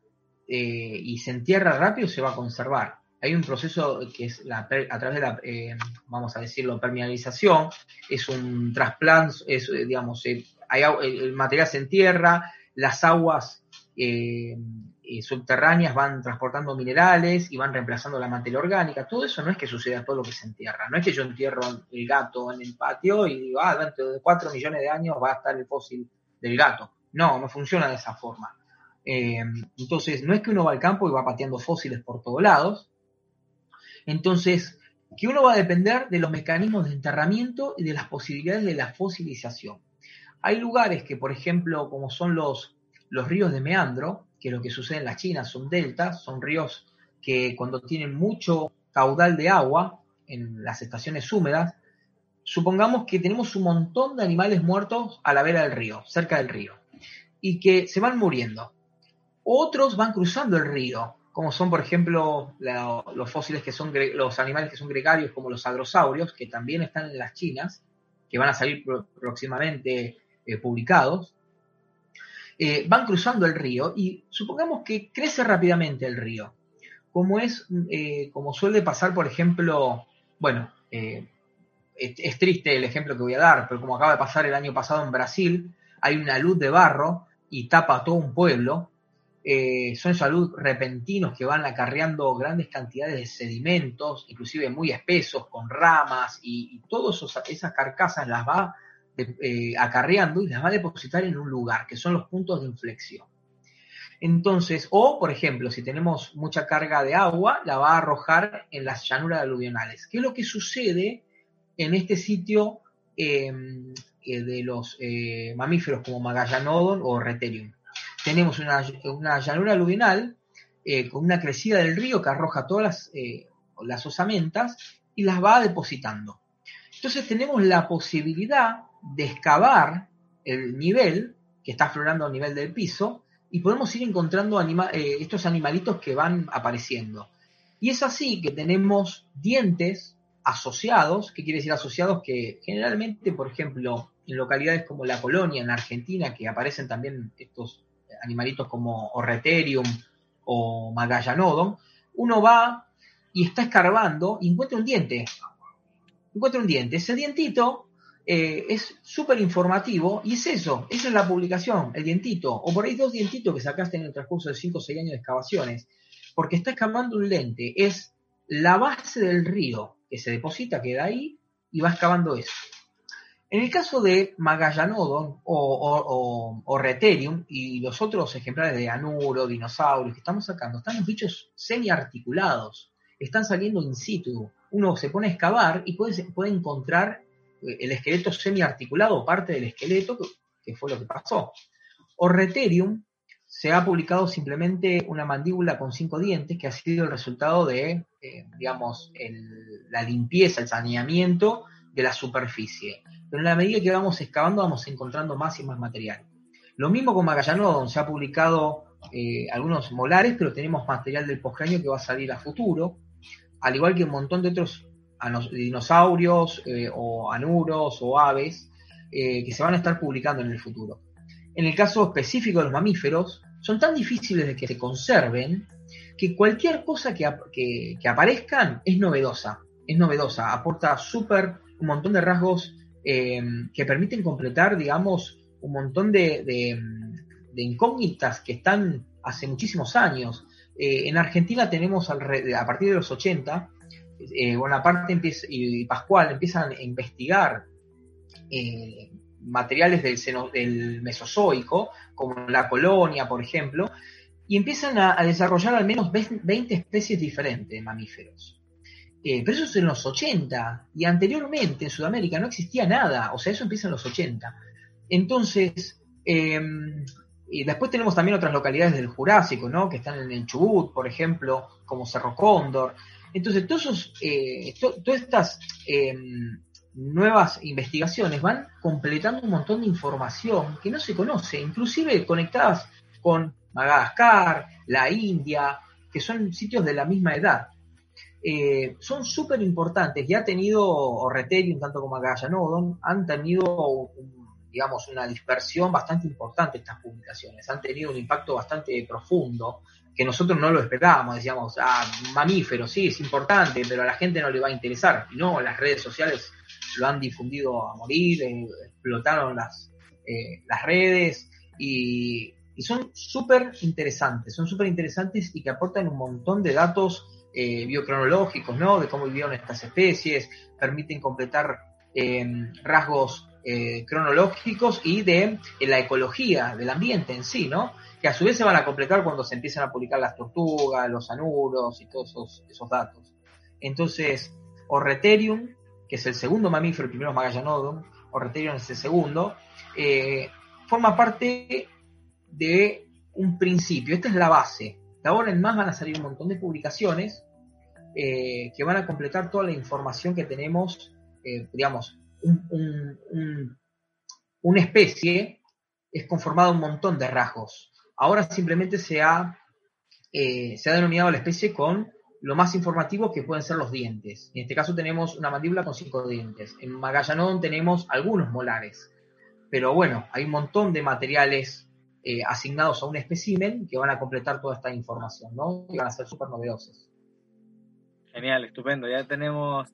eh, y se entierra rápido se va a conservar hay un proceso que es la, a través de la, eh, vamos a decirlo, permeabilización, es un trasplante, es, eh, digamos, el, material se entierra, las aguas eh, eh, subterráneas van transportando minerales y van reemplazando la materia orgánica. Todo eso no es que suceda todo lo que se entierra. No es que yo entierro el gato en el patio y digo, ah, dentro de cuatro millones de años va a estar el fósil del gato. No, no funciona de esa forma. Eh, entonces, no es que uno va al campo y va pateando fósiles por todos lados. Entonces, que uno va a depender de los mecanismos de enterramiento y de las posibilidades de la fosilización. Hay lugares que, por ejemplo, como son los, los ríos de meandro, que lo que sucede en la China son deltas, son ríos que cuando tienen mucho caudal de agua en las estaciones húmedas, supongamos que tenemos un montón de animales muertos a la vera del río, cerca del río, y que se van muriendo. Otros van cruzando el río, como son, por ejemplo, los fósiles que son los animales que son gregarios, como los agrosaurios, que también están en las chinas, que van a salir próximamente eh, publicados. Eh, van cruzando el río y supongamos que crece rápidamente el río, como es, eh, como suele pasar, por ejemplo, bueno, eh, es, triste el ejemplo que voy a dar, pero como acaba de pasar el año pasado en Brasil, hay una luz de barro y tapa todo un pueblo. son salud repentinos que van acarreando grandes cantidades de sedimentos, inclusive muy espesos, con ramas, y, y todas esas carcasas las va eh, acarreando y las va a depositar en un lugar, que son los puntos de inflexión. Entonces, o por ejemplo, si tenemos mucha carga de agua, la va a arrojar en las llanuras aluvionales. ¿Qué es lo que sucede en este sitio em, eh, de los eh, mamíferos como Magallanodon o Reterium? Tenemos una, llanura aluvional con una crecida del río que arroja todas las, las osamentas y las va depositando. Entonces tenemos la posibilidad de excavar el nivel que está aflorando a nivel del piso y podemos ir encontrando eh, estos animalitos que van apareciendo. Y es así que tenemos dientes asociados, ¿qué quiere decir asociados? Que generalmente, por ejemplo, en localidades como La Colonia, en Argentina, que aparecen también estos animalitos como Orreterium o Magallanodon, uno va y está escarbando y encuentra un diente. Encuentra un diente. Ese dientito eh, es súper informativo y es eso, esa es la publicación, el dientito, o por ahí dos dientitos que sacaste en el transcurso de 5 o 6 años de excavaciones, porque está excavando un lente, es la base del río que se deposita, queda ahí y va excavando eso. En el caso de Magallanodon o, o, Reterium y los otros ejemplares de Anuro, dinosaurios que estamos sacando, están los bichos semi-articulados, están saliendo in situ. Uno se pone a excavar y puede, puede encontrar el esqueleto semiarticulado, parte del esqueleto, que fue lo que pasó. Orreterium se ha publicado simplemente una mandíbula con cinco dientes, que ha sido el resultado de, eh, digamos, la limpieza, el saneamiento de la superficie. Pero en la medida que vamos excavando, vamos encontrando más y más material. Lo mismo con Magallanodon, se ha publicado eh, algunos molares, pero tenemos material del postcráneo que va a salir a futuro, al igual que un montón de otros dinosaurios eh, o anuros o aves eh, que se van a estar publicando en el futuro. En el caso específico de los mamíferos, son tan difíciles de que se conserven que cualquier cosa que, que, aparezcan es novedosa, es novedosa, aporta súper un montón de rasgos eh, que permiten completar, digamos, un montón de, de, incógnitas que están hace muchísimos años. en Argentina tenemos a partir de los 80 eh, Bonaparte y Pascual empiezan a investigar eh, materiales del, Mesozoico, como la colonia, por ejemplo, y empiezan a, desarrollar al menos 20 especies diferentes de mamíferos. Eh, pero eso es en los 80, y anteriormente en Sudamérica no existía nada, o sea, eso empieza en los 80. Entonces, em, y después tenemos también otras localidades del Jurásico, ¿no? Que están en el Chubut, por ejemplo, como Cerro Cóndor. Entonces, todos eh, todas estas em, nuevas investigaciones van completando un montón de información que no se conoce, inclusive conectadas con Madagascar, la India, que son sitios de la misma edad. Eh, son súper importantes y ha tenido Orreterium, tanto como Magallanodon, han tenido digamos, una dispersión bastante importante estas publicaciones, han tenido un impacto bastante profundo que nosotros no lo esperábamos, decíamos, ah, mamíferos, sí, es importante, pero a la gente no le va a interesar. Y no, las redes sociales lo han difundido a morir, eh, explotaron las, eh, las redes y, son súper interesantes, son súper interesantes y que aportan un montón de datos eh, biocronológicos, ¿no? De cómo vivieron estas especies, permiten completar eh, rasgos eh, cronológicos y de la ecología del ambiente en sí, ¿no? Que a su vez se van a completar cuando se empiezan a publicar las tortugas, los anuros y todos esos, esos datos. Entonces, Orreterium, que es el segundo mamífero, el primero es Magallanodon, Orreterium es el segundo, forma parte de un principio. Esta es la base. De ahora en más van a salir un montón de publicaciones eh, que van a completar toda la información que tenemos, eh, digamos, una especie es conformada de un montón de rasgos. Ahora simplemente se ha, eh, se ha denominado la especie con lo más informativo que pueden ser los dientes. En este caso tenemos una mandíbula con cinco dientes. En Magallanodon tenemos algunos molares. Pero bueno, hay un montón de materiales eh, asignados a un espécimen que van a completar toda esta información, ¿no? Y van a ser súper novedosos. Genial, estupendo. Ya tenemos.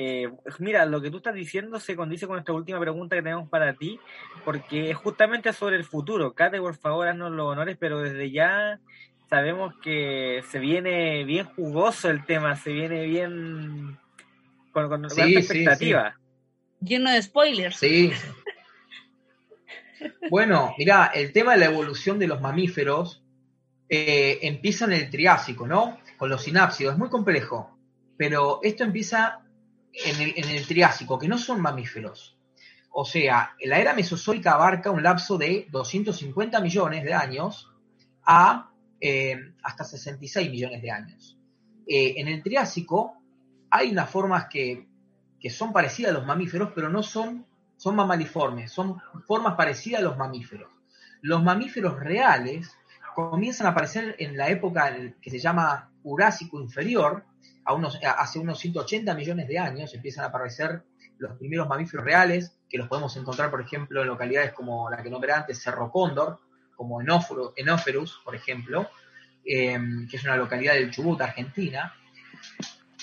Eh, mira, lo que tú estás diciendo se condice con nuestra última pregunta que tenemos para ti, porque es justamente sobre el futuro. Kate, por favor, haznos los honores, pero desde ya sabemos que se viene bien jugoso el tema, se viene bien con, con expectativa. Lleno de spoilers. Sí, bueno, mira, el tema de la evolución de los mamíferos eh, empieza en el Triásico, ¿no? Con los sinápsidos, es muy complejo, pero esto empieza en el, Triásico, que no son mamíferos. O sea, la era mesozoica abarca un lapso de 250 millones de años a eh, hasta 66 millones de años. Eh, en el Triásico hay unas formas que, que son parecidas a los mamíferos, pero no son son mamaliformes, son formas parecidas a los mamíferos. Los mamíferos reales comienzan a aparecer en la época que se llama Jurásico inferior, a unos, hace unos 180 millones de años empiezan a aparecer los primeros mamíferos reales, que los podemos encontrar, por ejemplo, en localidades como la que nombré antes, Cerro Cóndor, como Enóferus, por ejemplo, em, que es una localidad del Chubut, Argentina.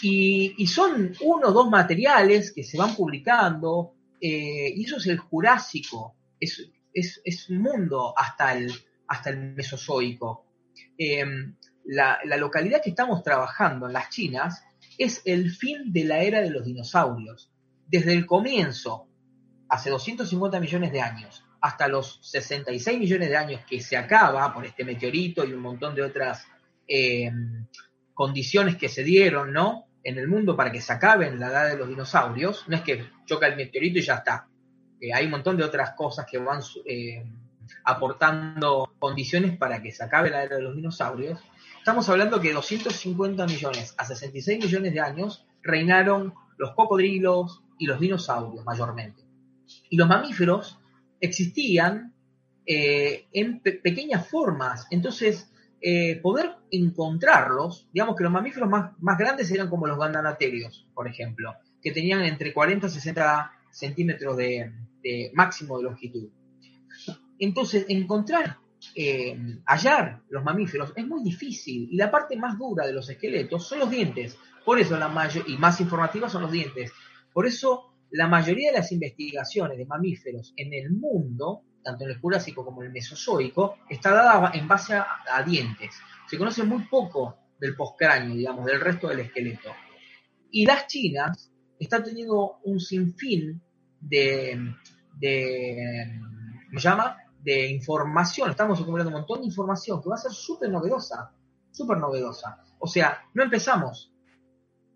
Y, son uno o dos materiales que se van publicando, eh, y eso es el Jurásico, es, es, un mundo hasta el, hasta el Mesozoico. Em, la, localidad que estamos trabajando en las Chinas es el fin de la era de los dinosaurios. Desde el comienzo, hace 250 millones de años, hasta los 66 millones de años que se acaba por este meteorito y un montón de otras em, condiciones que se dieron, ¿no? en el mundo para que se acaben la edad de los dinosaurios, no es que choca el meteorito y ya está. Eh, hay un montón de otras cosas que van eh, aportando condiciones para que se acabe la era de los dinosaurios. Estamos hablando que 250 millones a 66 millones de años reinaron los cocodrilos y los dinosaurios mayormente. Y los mamíferos existían eh, en pequeñas formas. Entonces, eh, poder encontrarlos, digamos que los mamíferos más, grandes eran como los gandanaterios, por ejemplo, que tenían entre 40 y 60 centímetros de, máximo de longitud. Entonces, encontrar, eh, hallar los mamíferos es muy difícil y la parte más dura de los esqueletos son los dientes. Por eso la mayor, y más informativa son los dientes. Por eso la mayoría de las investigaciones de mamíferos en el mundo tanto en el Jurásico como en el Mesozoico, está dada en base a, dientes. Se conoce muy poco del postcráneo, digamos, del resto del esqueleto. Y las chinas están teniendo un sinfín de, de ¿me llama? De información. Estamos acumulando un montón de información que va a ser súper novedosa, súper novedosa. O sea, no empezamos.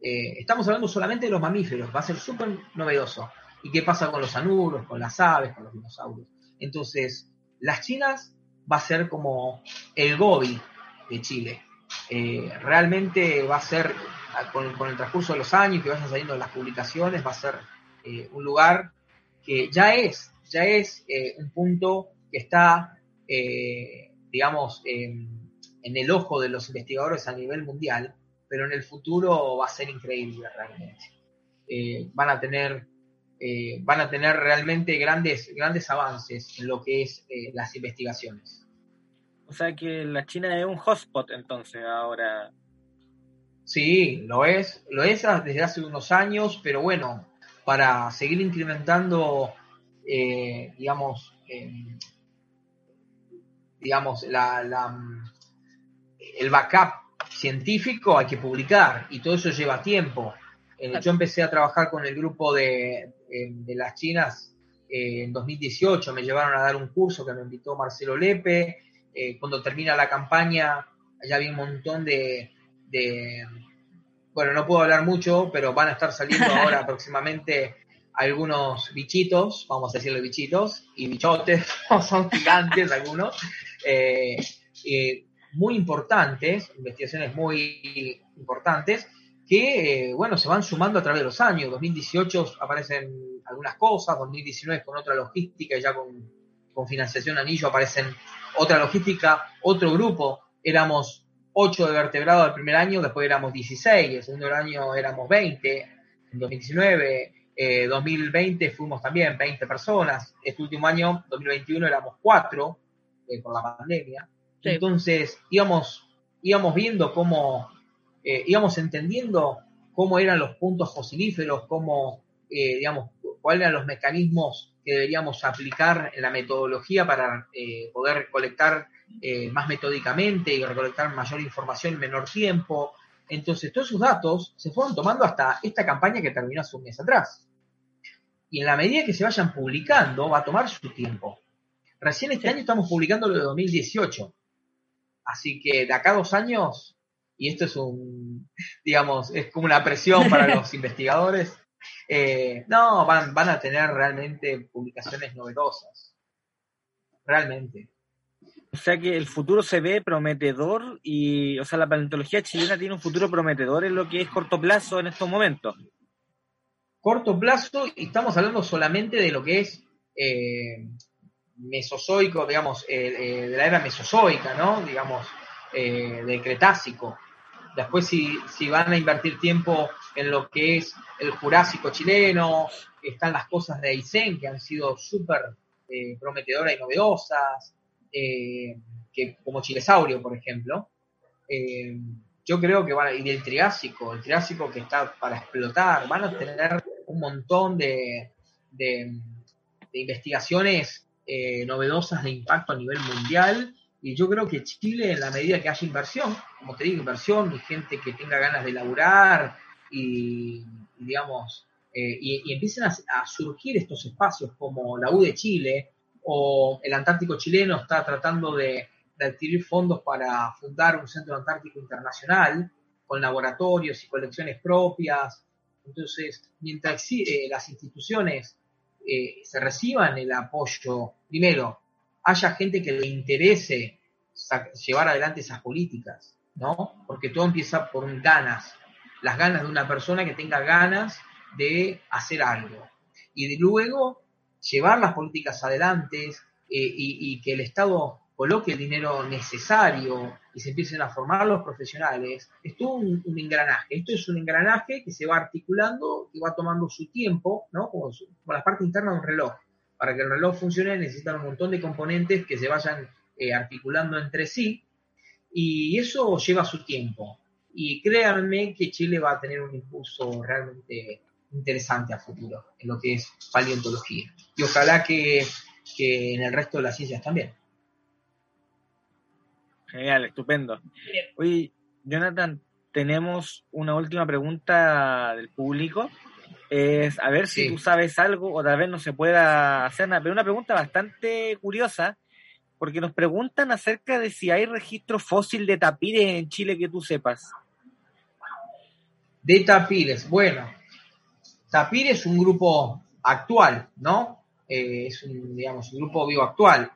Eh, estamos hablando solamente de los mamíferos, va a ser súper novedoso. ¿Y qué pasa con los anuros, con las aves, con los dinosaurios? Entonces, las chinas va a ser como el Gobi de Chile. Eh, realmente va a ser, con, el transcurso de los años que vayan saliendo las publicaciones, va a ser eh, un lugar que ya es, ya es un punto que está, digamos, en, el ojo de los investigadores a nivel mundial, pero en el futuro va a ser increíble realmente. van a tener eh, van a tener realmente grandes, grandes avances en lo que es eh, las investigaciones. O sea que la China es un hotspot entonces ahora. Sí, lo es, lo es desde hace unos años, pero bueno, para seguir incrementando, eh, digamos, digamos, la, la, el backup científico hay que publicar y todo eso lleva tiempo. Eh, yo empecé a trabajar con el grupo de, de las chinas eh, en 2018, me llevaron a dar un curso que me invitó Marcelo Lepe. Eh, cuando termina la campaña, ya había un montón de, de, Bueno, no puedo hablar mucho, pero van a estar saliendo ahora próximamente algunos bichitos, vamos a decirle bichitos, y bichotes, son gigantes algunos. Eh, muy importantes, investigaciones muy importantes, que, eh, bueno, se van sumando a través de los años. 2018 aparecen algunas cosas, 2019 con otra logística y ya con, con financiación anillo aparecen otra logística, otro grupo. Éramos 8 de vertebrados el primer año, después éramos 16, el segundo año éramos 20, en 2019, eh, 2020 fuimos también 20 personas, este último año, 2021, éramos 4 eh, por la pandemia. Entonces íbamos, íbamos viendo cómo, eh, íbamos entendiendo cómo eran los puntos fosilíferos, cómo, eh, digamos, cuáles eran los mecanismos que deberíamos aplicar en la metodología para poder recolectar más metódicamente y recolectar mayor información en menor tiempo. Entonces, todos esos datos se fueron tomando hasta esta campaña que terminó hace un mes atrás. Y en la medida que se vayan publicando, va a tomar su tiempo. Recién este año estamos publicando lo de 2018. Así que de acá a dos años, y esto es un, digamos, es como una presión para los investigadores, eh, no, van, van a tener realmente publicaciones novedosas. Realmente. O sea que el futuro se ve prometedor y, o sea, la paleontología chilena tiene un futuro prometedor en lo que es corto plazo en estos momentos. Corto plazo, y estamos hablando solamente de lo que es eh, mesozoico, digamos, eh, eh, de la era mesozoica, ¿no? Digamos, eh, del Cretácico. Después si, si van a invertir tiempo en lo que es el Jurásico chileno, están las cosas de Aysén que han sido súper prometedoras y novedosas, que, como Chilesaurio, por ejemplo. yo creo que van a, y del Triásico, el Triásico que está para explotar, van a tener un montón de, de, de investigaciones eh, novedosas de impacto a nivel mundial. Y yo creo que Chile, en la medida que haya inversión, como te digo, inversión y gente que tenga ganas de laburar y, digamos, eh, y, empiecen a, surgir estos espacios como la U de Chile o el Antártico chileno está tratando de, adquirir fondos para fundar un centro antártico internacional con laboratorios y colecciones propias. Entonces, mientras eh, las instituciones eh, se reciban el apoyo, primero, haya gente que le interese llevar adelante esas políticas, ¿no? Porque todo empieza por ganas, las ganas de una persona que tenga ganas de hacer algo. Y luego llevar las políticas adelante eh, y, que el Estado coloque el dinero necesario y se empiecen a formar los profesionales, es un, engranaje. Esto es un engranaje que se va articulando y va tomando su tiempo, ¿no? Como, la parte interna de un reloj. Para que el reloj funcione necesitan un montón de componentes que se vayan eh, articulando entre sí y eso lleva su tiempo. Y créanme que Chile va a tener un impulso realmente interesante a futuro en lo que es paleontología. Y ojalá que en el resto de las ciencias también. Genial, estupendo. Oye, Jonathan, tenemos una última pregunta del público. Es a ver si tú sabes algo o tal vez no se pueda hacer nada, pero una pregunta bastante curiosa, porque nos preguntan acerca de si hay registro fósil de tapires en Chile que tú sepas. De tapires, bueno, tapir es un grupo actual, ¿no? Eh, es un, digamos, un grupo vivo actual.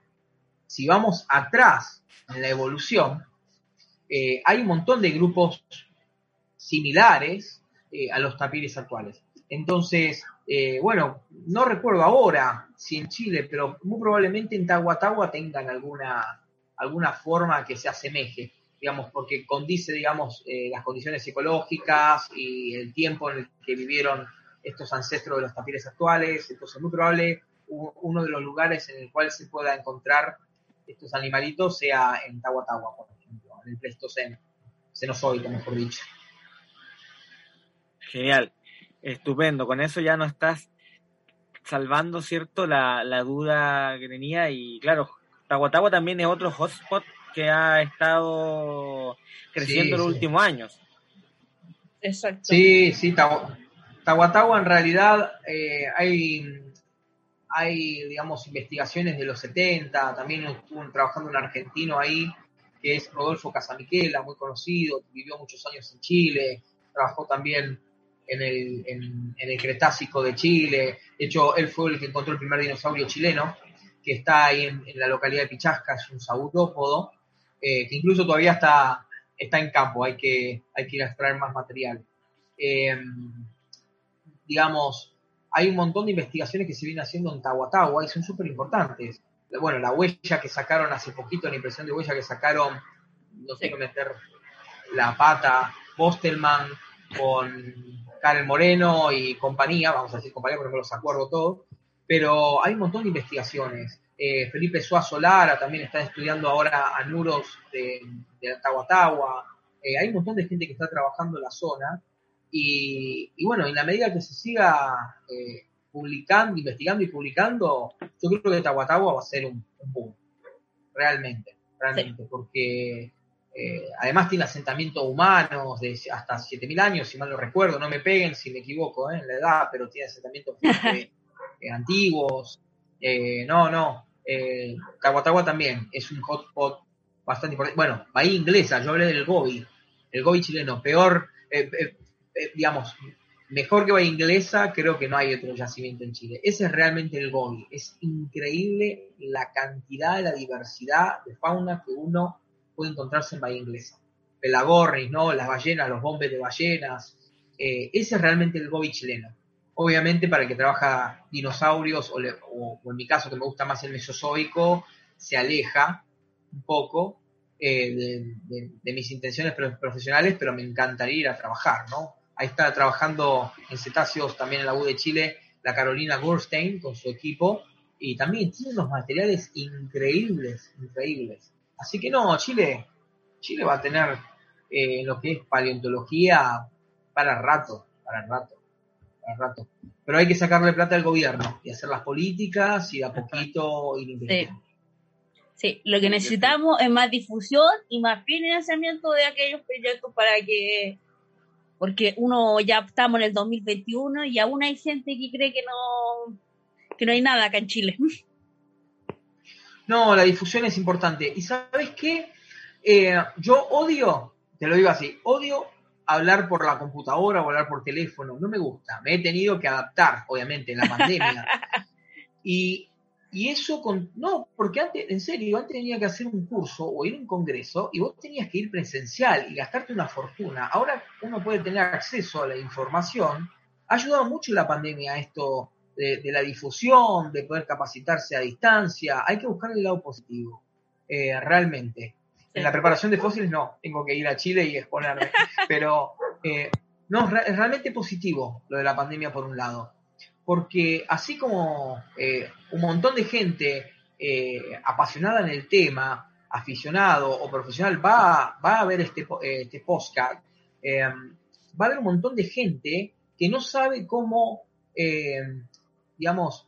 Si vamos atrás en la evolución, eh, hay un montón de grupos similares eh, a los tapires actuales. Entonces, eh, bueno, no recuerdo ahora si en Chile, pero muy probablemente en Tahuatahua tengan alguna, alguna forma que se asemeje, digamos, porque condice, digamos, las condiciones ecológicas y el tiempo en el que vivieron estos ancestros de los tapires actuales. Entonces, muy probable uno de los lugares en el cual se pueda encontrar estos animalitos sea en Tahuatahua, por ejemplo, en el Pleistoceno, Cenozoico, mejor dicho. Genial, estupendo. Con eso ya no estás salvando, ¿cierto?, la, duda que tenía y claro, Tahuatahua también es otro hotspot que ha estado creciendo en los últimos años. Exacto. Sí, sí, Tahuatahua en realidad eh, hay, hay, digamos, investigaciones de los 70, también estuvo trabajando un argentino ahí, que es Rodolfo Casamiquela, muy conocido, vivió muchos años en Chile, trabajó también en el, en, el Cretácico de Chile, de hecho él fue el que encontró el primer dinosaurio chileno, que está ahí en, la localidad de Pichasca, es un saurópodo, eh, que incluso todavía está, está en campo, hay que, hay que ir a extraer más material. Eh, digamos, hay un montón de investigaciones que se vienen haciendo en Tahuatahua y son súper importantes. Bueno, la huella que sacaron hace poquito, la impresión de huella que sacaron, no sé, meter la pata, Bostelman con Karen Moreno y compañía, vamos a decir compañía porque no los acuerdo todos, pero hay un montón de investigaciones. Eh, Felipe Suazo Lara también está estudiando ahora anuros de, de Tahuatahua. Eh, hay un montón de gente que está trabajando en la zona y, bueno, en la medida que se siga eh, publicando, investigando y publicando, yo creo que Tahuatahua va a ser un, boom, realmente, realmente, porque eh, además tiene asentamientos humanos de hasta 7.000 años, si mal no recuerdo, no me peguen si me equivoco eh, en la edad, pero tiene asentamientos antiguos. no, no, eh, también es un hotspot bastante importante. Bueno, Bahía Inglesa, yo hablé del Gobi, el Gobi chileno, peor, eh, digamos, mejor que Bahía Inglesa, creo que no hay otro yacimiento en Chile. Ese es realmente el Gobi. Es increíble la cantidad, la diversidad de fauna que uno puede encontrarse en Bahía Inglesa. Pelagornis, ¿no? Las ballenas, los bombes de ballenas. Eh, ese es realmente el Gobi chileno. Obviamente para el que trabaja dinosaurios, o, en mi caso que me gusta más el mesozoico, se aleja un poco eh, de, mis intenciones profesionales, pero me encantaría ir a trabajar, ¿no? Ahí está trabajando en cetáceos también en la U de Chile la Carolina Goldstein con su equipo y también tiene unos materiales increíbles, increíbles. Así que no, Chile, Chile va a tener eh, lo que es paleontología para rato, para rato, para rato. Pero hay que sacarle plata al gobierno y hacer las políticas y a poquito ir investigando. Sí. lo que necesitamos es más difusión y más financiamiento de aquellos proyectos para que porque uno ya estamos en el 2021 y aún hay gente que cree que no, que no hay nada acá en Chile. No, la difusión es importante. ¿Y sabes qué? Eh, yo odio, te lo digo así, odio hablar por la computadora o hablar por teléfono. No me gusta. Me he tenido que adaptar, obviamente, en la pandemia. y y eso con. No, porque antes, en serio, antes tenía que hacer un curso o ir a un congreso y vos tenías que ir presencial y gastarte una fortuna. Ahora uno puede tener acceso a la información. Ha ayudado mucho la pandemia a esto de, la difusión, de poder capacitarse a distancia. Hay que buscar el lado positivo, eh, realmente. En la preparación de fósiles no, tengo que ir a Chile y exponerme. Pero eh, no, es realmente positivo lo de la pandemia por un lado porque así como eh, un montón de gente eh, apasionada en el tema, aficionado o profesional, va, va a ver este, eh, este podcast, va a haber un montón de gente que no sabe cómo, digamos,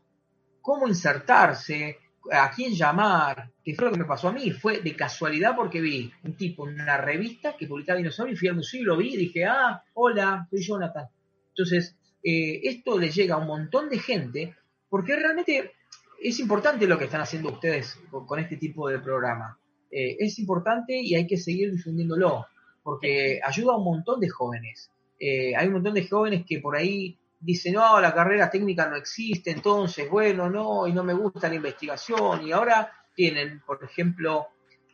cómo insertarse, a quién llamar, que fue lo que me pasó a mí, fue de casualidad porque vi un tipo en una revista que publicaba dinosaurios y fui al museo y lo vi y dije, ah, hola, soy Jonathan. Entonces, eh, esto le llega a un montón de gente porque realmente es importante lo que están haciendo ustedes con, este tipo de programa. Eh, es importante y hay que seguir difundiéndolo porque ayuda a un montón de jóvenes. Eh, hay un montón de jóvenes que por ahí dicen, no, la carrera técnica no existe, entonces, bueno, no, y no me gusta la investigación, y ahora tienen, por ejemplo,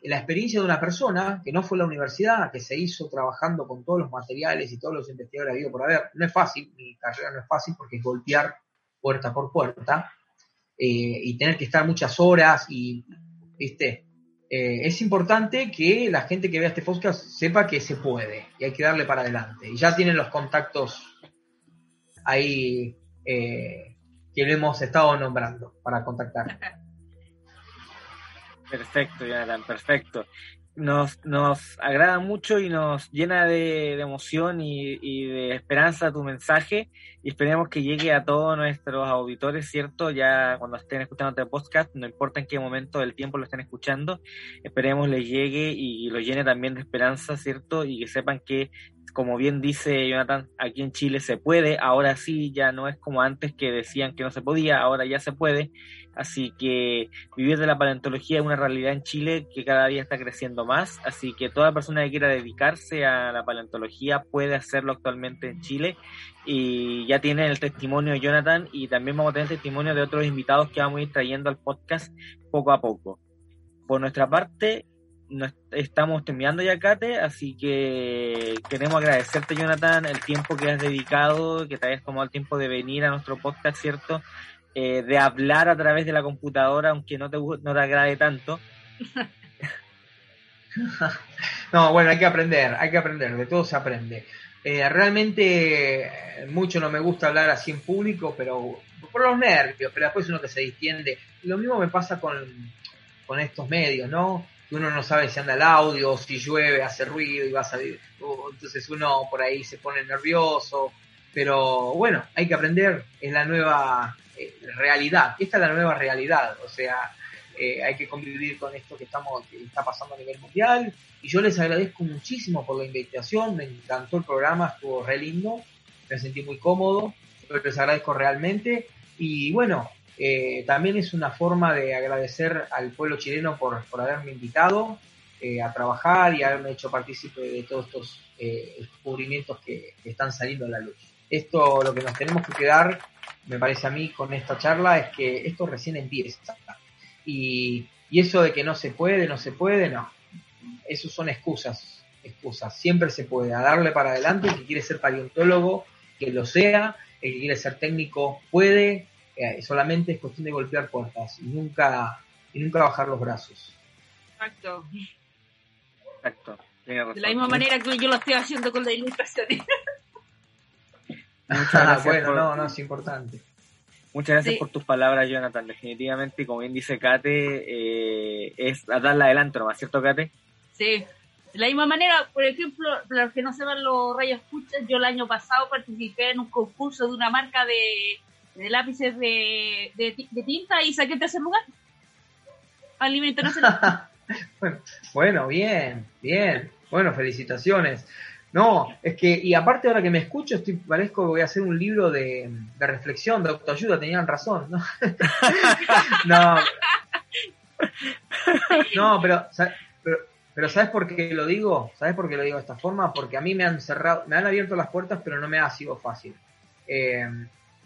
la experiencia de una persona que no fue a la universidad, que se hizo trabajando con todos los materiales y todos los investigadores habido por haber. No es fácil, mi carrera no es fácil porque es golpear puerta por puerta eh, y tener que estar muchas horas y, viste, eh, es importante que la gente que vea este podcast sepa que se puede y hay que darle para adelante. Y ya tienen los contactos ahí eh, que le hemos estado nombrando para contactar. Perfecto, Jonathan, perfecto. nos, nos agrada mucho y nos llena de, emoción y, de esperanza tu mensaje y esperemos que llegue a todos nuestros auditores, ¿cierto? Ya cuando estén escuchando este podcast, no importa en qué momento del tiempo lo estén escuchando, esperemos les llegue y, y los llene también de esperanza, ¿cierto? Y que sepan que como bien dice Jonathan, aquí en Chile se puede, ahora sí, ya no es como antes que decían que no se podía, ahora ya se puede, así que vivir de la paleontología es una realidad en Chile que cada día está creciendo más, así que toda persona que quiera dedicarse a la paleontología puede hacerlo actualmente en Chile. Y ya tiene el testimonio de Jonathan y también vamos a tener testimonio de otros invitados que vamos a ir trayendo al podcast poco a poco. Por nuestra parte, estamos terminando ya, Kate, así que queremos agradecerte, Jonathan, el tiempo que has dedicado, que te hayas tomado el tiempo de venir a nuestro podcast, ¿cierto? Eh, de hablar a través de la computadora, aunque no te, no te agrade tanto. no, bueno, hay que aprender, hay que aprender, de todo se aprende. Eh, realmente eh, mucho no me gusta hablar así en público, pero por los nervios, pero después uno que se distiende. Lo mismo me pasa con, con estos medios, ¿no? Uno no sabe si anda el audio, si llueve, hace ruido y va a salir. Entonces uno por ahí se pone nervioso. Pero bueno, hay que aprender, es la nueva eh, realidad. Esta es la nueva realidad. O sea, eh, hay que convivir con esto que, estamos, que está pasando a nivel mundial. Y yo les agradezco muchísimo por la invitación. Me encantó el programa, estuvo re lindo. Me sentí muy cómodo. Les agradezco realmente. Y bueno, eh, también es una forma de agradecer al pueblo chileno por, haberme invitado eh, a trabajar y haberme hecho partícipe de todos estos eh, descubrimientos que, están saliendo a la luz. Esto, lo que nos tenemos que quedar, me parece a mí, con esta charla, es que esto recién empieza. Y, y eso de que no se puede, no se puede, no. Eso son excusas, excusas. Siempre se puede. A darle para adelante, el que quiere ser paleontólogo, que lo sea, el que quiere ser técnico puede, eh, solamente es cuestión de golpear puertas y nunca, y nunca bajar los brazos. Exacto. Exacto. De la misma manera que yo lo estoy haciendo con la ilustración. Muchas bueno, no, no, es importante. Muchas gracias por tus palabras, Jonathan. Definitivamente, como bien dice Kate, eh, es a darle adelante nomás, ¿cierto, Kate? Sí. De la misma manera, por ejemplo, para los que no sepan los rayos escuchas, yo el año pasado participé en un concurso de una marca de de lápices de, de, tinta y saqué el tercer lugar. Alimento nacional. bueno, bien, bien. Bueno, felicitaciones. No, es que, y aparte ahora que me escucho, estoy, parezco que voy a hacer un libro de, de reflexión, de autoayuda, tenían razón, ¿no? no. No, pero, pero, pero, ¿sabes por qué lo digo? ¿Sabes por qué lo digo de esta forma? Porque a mí me han cerrado, me han abierto las puertas, pero no me ha sido fácil. Eh,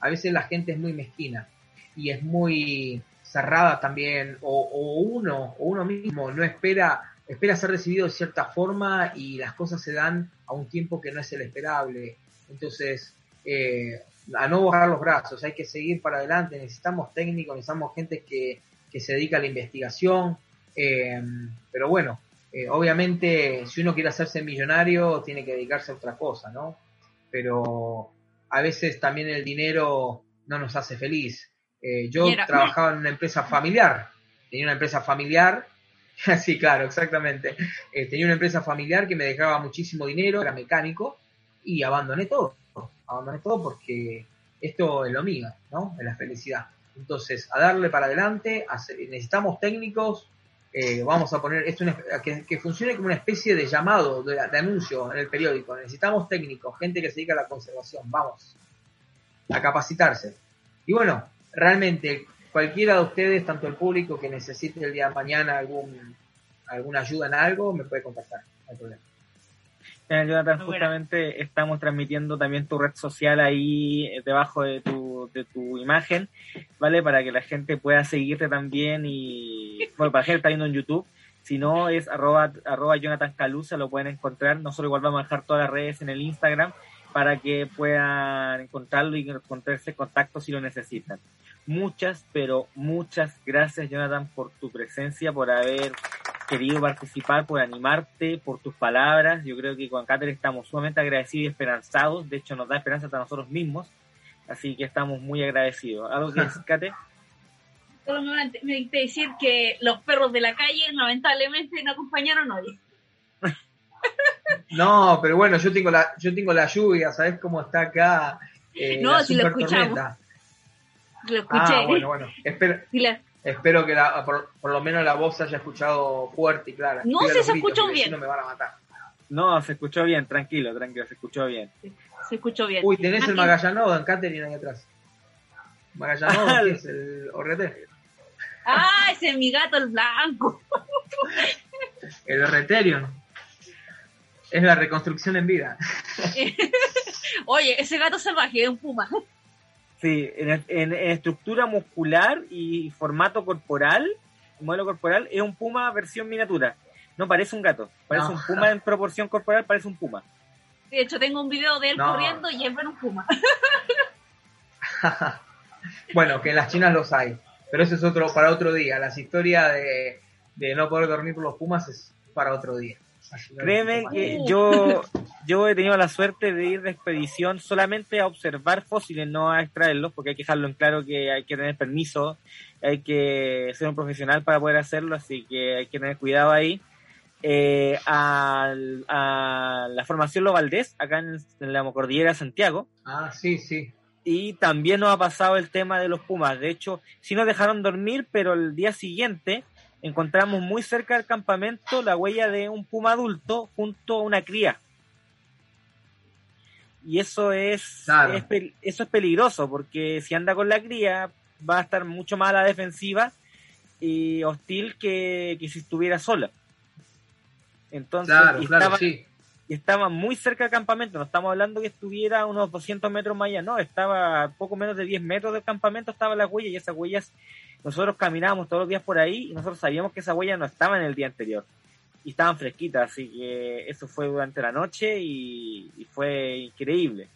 a veces la gente es muy mezquina y es muy cerrada también, o, uno, o uno mismo no espera, espera ser recibido de cierta forma y las cosas se dan a un tiempo que no es el esperable. Entonces, eh, a no bajar los brazos, hay que seguir para adelante, necesitamos técnicos, necesitamos gente que, se dedica a la investigación, eh, pero bueno, eh, obviamente si uno quiere hacerse millonario tiene que dedicarse a otra cosa, ¿no? Pero a veces también el dinero no nos hace feliz. Eh, yo trabajaba en una empresa familiar, tenía una empresa familiar, sí, claro, exactamente. Eh, tenía una empresa familiar que me dejaba muchísimo dinero, era mecánico, y abandoné todo. Abandoné todo porque esto es lo mío, ¿no? Es la felicidad. Entonces, a darle para adelante, necesitamos técnicos, eh, vamos a poner esto que, funcione como una especie de llamado, de, anuncio en el periódico. Necesitamos técnicos, gente que se dedica a la conservación, vamos a capacitarse. Y bueno, realmente cualquiera de ustedes, tanto el público que necesite el día de mañana algún, alguna ayuda en algo, me puede contactar, no hay problema. Jonathan, justamente estamos transmitiendo también tu red social ahí eh, debajo de tu, de tu imagen, ¿vale? Para que la gente pueda seguirte también y, bueno, para la gente viendo en YouTube, si no es arroba, arroba Jonathan Calusa, lo pueden encontrar, nosotros igual vamos a dejar todas las redes en el Instagram para que puedan encontrarlo y encontrarse contacto si lo necesitan. Muchas, pero muchas gracias Jonathan por tu presencia, por haber querido participar, por animarte, por tus palabras. Yo creo que con Cáter estamos sumamente agradecidos y esperanzados. De hecho, nos da esperanza hasta nosotros mismos. Así que estamos muy agradecidos. ¿Algo que decir, Solo me a decir que los perros de la calle lamentablemente no acompañaron hoy. No, pero bueno, yo tengo la, yo tengo la lluvia, ¿sabes cómo está acá? Eh, no, si lo escuchamos. Lo escuché. Ah, bueno, bueno. Espero, espero que por, lo menos la voz se haya escuchado fuerte y clara. No, si se escuchó bien. No me van a matar. No, se escuchó bien, tranquilo, tranquilo, se escuchó bien. se escuchó bien. Uy, tenés el Magallanodo en Catherine ahí atrás. Magallanodo, es el Orrete. Ah, ese es mi gato, el blanco. el Orreterion. Es la reconstrucción en vida. Oye, ese gato salvaje es un puma. Sí, en, estructura muscular y formato corporal, modelo corporal, es un puma versión miniatura. No parece un gato, parece un puma en proporción corporal, parece un puma. De hecho, tengo un video de él corriendo y es ver un puma. bueno, que en las chinas los hay, pero eso es otro para otro día. Las historias de, de no poder dormir por los pumas es para otro día. Créeme que yo, yo he tenido la suerte de ir de expedición solamente a observar fósiles, no a extraerlos, porque hay que dejarlo en claro que hay que tener permiso, hay que ser un profesional para poder hacerlo, así que hay que tener cuidado ahí. Eh, a, la formación Lo Valdés, acá en, la Cordillera de Santiago. Ah, sí, sí. Y también nos ha pasado el tema de los Pumas. De hecho, sí nos dejaron dormir, pero el día siguiente encontramos muy cerca del campamento la huella de un puma adulto junto a una cría. Y eso es, eso es peligroso porque si anda con la cría va a estar mucho más a la defensiva y hostil que, si estuviera sola. Entonces, estaba, y estaba muy cerca del campamento, no estamos hablando que estuviera a unos 200 metros más allá, no, estaba poco menos de 10 metros del campamento, estaba la huella y esas huellas nosotros caminábamos todos los días por ahí y nosotros sabíamos que esa huella no estaba en el día anterior y estaban fresquitas, así que eso fue durante la noche y, fue increíble.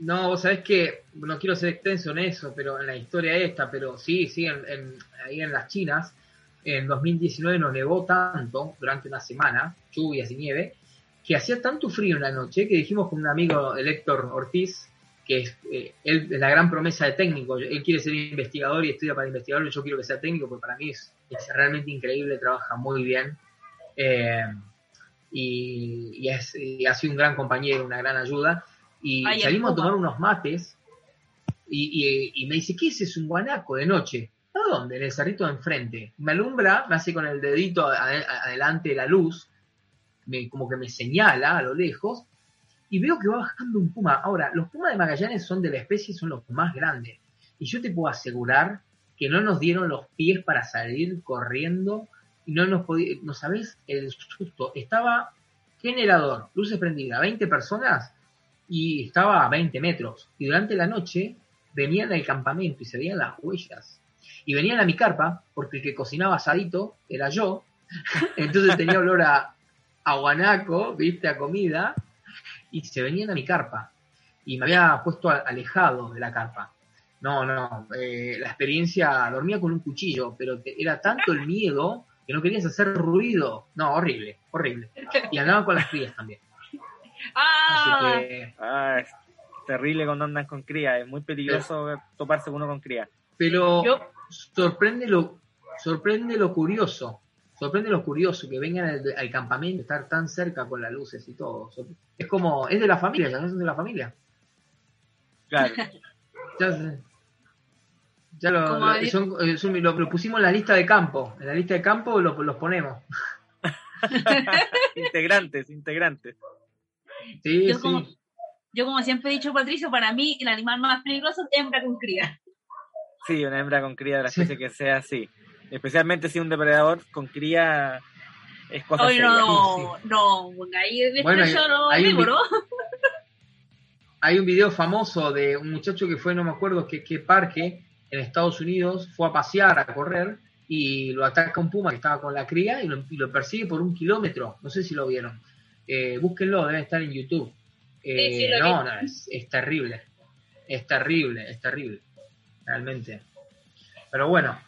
No, vos sabés que no quiero ser extenso en eso, pero en la historia esta, pero sí, sí, en, ahí en las Chinas, en 2019 nos nevó tanto durante una semana, lluvias y nieve, que hacía tanto frío en la noche que dijimos con un amigo, el Héctor Ortiz, que es eh, él, la gran promesa de técnico. Él quiere ser investigador y estudia para investigador, y yo quiero que sea técnico, porque para mí es, realmente increíble, trabaja muy bien. Eh, y, es, ha sido un gran compañero, una gran ayuda. Y salimos a tomar unos mates y, me dice, ¿qué es? Un guanaco de noche. ¿A dónde? En el cerrito de enfrente. Me alumbra, me hace con el dedito adelante de la luz, me, como que me señala a lo lejos, y veo que va bajando un puma. Ahora, los pumas de Magallanes son de la especie, son los más grandes. Y yo te puedo asegurar que no nos dieron los pies para salir corriendo y no nos podía, no sabés el susto. Estaba generador, luces prendidas, 20 personas y estaba a 20 metros. Y durante la noche venían al campamento y se veían las huellas. Y venían a mi carpa, porque el que cocinaba asadito era yo. Entonces tenía olor a, a guanaco, viste, a comida y se venían a mi carpa. Y me había puesto alejado de la carpa. No, no, eh, la experiencia, dormía con un cuchillo, pero era tanto el miedo que no querías hacer ruido. No, horrible, horrible. Y andaba con las crías también. Ah, ah es terrible cuando andan con cría, es muy peligroso toparse uno con cría. Pero sorprende lo, sorprende lo curioso, sorprende lo curioso que vengan al, campamento, estar tan cerca con las luces y todo. Es como, es de la familia, ya no son de la familia. Claro. ya, lo, eh, lo, pusimos en la lista de campo. En la lista de campo los ponemos. integrantes, integrantes. Sí, yo, sí. Como, yo como siempre he dicho, Patricio, para mí el animal más peligroso es hembra con cría. Sí, una hembra con cría de la especie que sea así especialmente si un depredador con cría es cosa Oye, no, no, ahí bueno, hay, un, hay un video famoso de un muchacho que fue, no me acuerdo qué, qué parque en Estados Unidos, fue a pasear, a correr, y lo ataca un puma que estaba con la cría y lo, persigue por un kilómetro. No sé si lo vieron. Eh, búsquenlo, debe estar en YouTube. Eh, no, no, es, es, terrible. Es terrible, es terrible. Realmente. Pero bueno,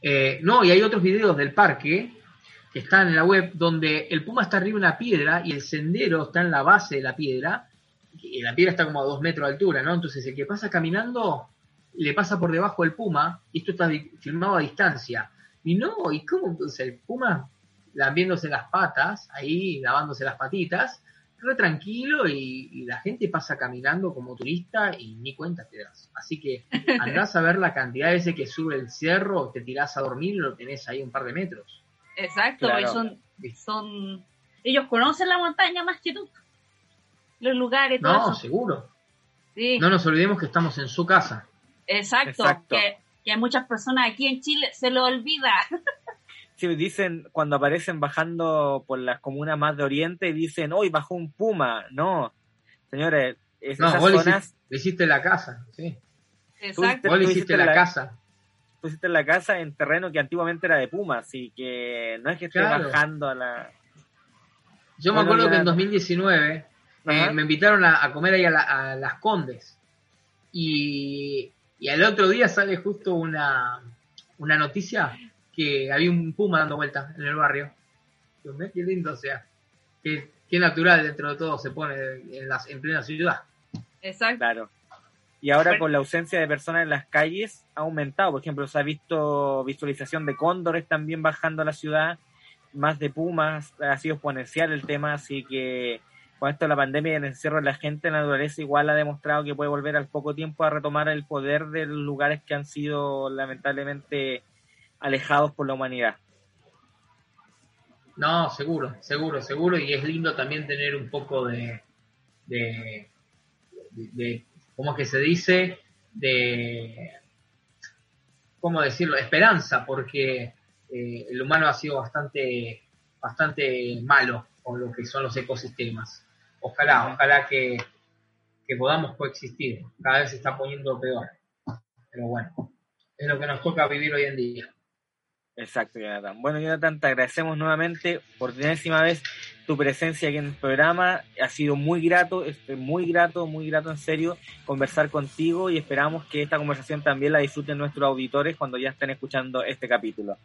eh, no, y hay otros videos del parque que están en la web donde el puma está arriba de una piedra y el sendero está en la base de la piedra. Y la piedra está como a dos metros de altura, ¿no? Entonces el que pasa caminando le pasa por debajo el puma, y esto está filmado a distancia. Y no, ¿y cómo? O sea, el puma lambiéndose las patas, ahí lavándose las patitas, re tranquilo y, y la gente pasa caminando como turista y ni cuenta te das. Así que andás a ver la cantidad de veces que sube el cerro, te tirás a dormir y lo tenés ahí un par de metros. Exacto, Claro. porque son, son, ellos conocen la montaña más que tú. Los lugares, todo No, eso. seguro. Sí, No nos olvidemos que estamos en su casa. exacto. Exacto. Que, que a muchas personas aquí en Chile se lo olvida. Dicen cuando aparecen bajando por las comunas más de Oriente, dicen, hoy bajó un puma. No, señores, es- No, esas vos le zonas, hiciste, le hiciste la casa, sí. Exacto. Vos le hiciste hiciste la, la- casa. pusiste la casa en terreno que antiguamente era de puma, así que no es que esté Claro. bajando a la... Yo me acuerdo ya- que en 2019 eh, me invitaron a, a comer ahí a, la- a las Condes. Y, y al otro día sale justo una, una noticia que había un puma dando vueltas en el barrio. Digo, "Mirá Qué lindo, o sea, qué, qué natural dentro de todo se pone en, las, en plena ciudad. Exacto. Claro. Y ahora con la ausencia de personas en las calles ha aumentado. Por ejemplo, se ha visto visualización de cóndores también bajando a la ciudad, más de pumas, ha sido exponencial el tema, así que con esto de la pandemia y el encierro de la gente, la naturaleza igual ha demostrado que puede volver al poco tiempo a retomar el poder de los lugares que han sido lamentablemente alejados por la humanidad. No, seguro, seguro, seguro. Y es lindo también tener un poco de, de, de, de- ¿cómo es que se dice? De, ¿cómo decirlo? Esperanza, porque eh, el humano ha sido bastante, bastante malo con lo que son los ecosistemas. Ojalá, ojalá que, que podamos coexistir. Cada vez se está poniendo peor. Pero bueno, es lo que nos toca vivir hoy en día. Exacto, Jonathan. Bueno, Jonathan, te agradecemos nuevamente por enésima vez tu presencia aquí en el programa. Ha sido muy grato, este, muy grato, muy grato en serio conversar contigo y esperamos que esta conversación también la disfruten nuestros auditores cuando ya estén escuchando este capítulo.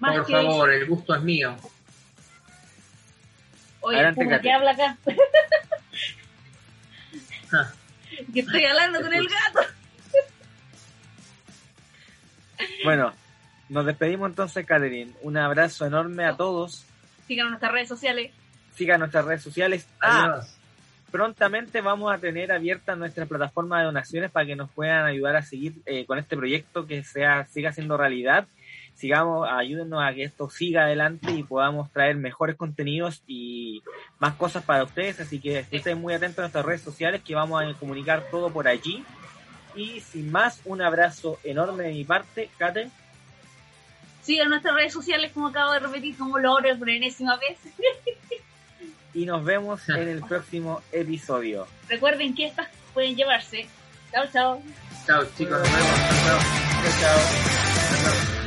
Más Por que favor, el gusto es mío. Oye, Adelante, Puma. ¿qué habla acá? Ah. que estoy hablando con el gato. Bueno, nos despedimos entonces, Catherine. Un abrazo enorme a todos. Sigan nuestras redes sociales. Sigan nuestras redes sociales. Ah, prontamente vamos a tener abierta nuestra plataforma de donaciones para que nos puedan ayudar a seguir eh, con este proyecto que sea siga siendo realidad. Sigamos, ayúdennos a que esto siga adelante y podamos traer mejores contenidos y más cosas para ustedes. Así que estén muy atentos a nuestras redes sociales que vamos a comunicar todo por allí. Y sin más, un abrazo enorme de mi parte, Kate. Sigan nuestras redes sociales, como acabo de repetir, como logro por enésima vez. Y nos vemos en el próximo episodio. Recuerden que estas pueden llevarse. Chao, chao. Chao chicos, nos vemos. Chao, chao. Chao, chao.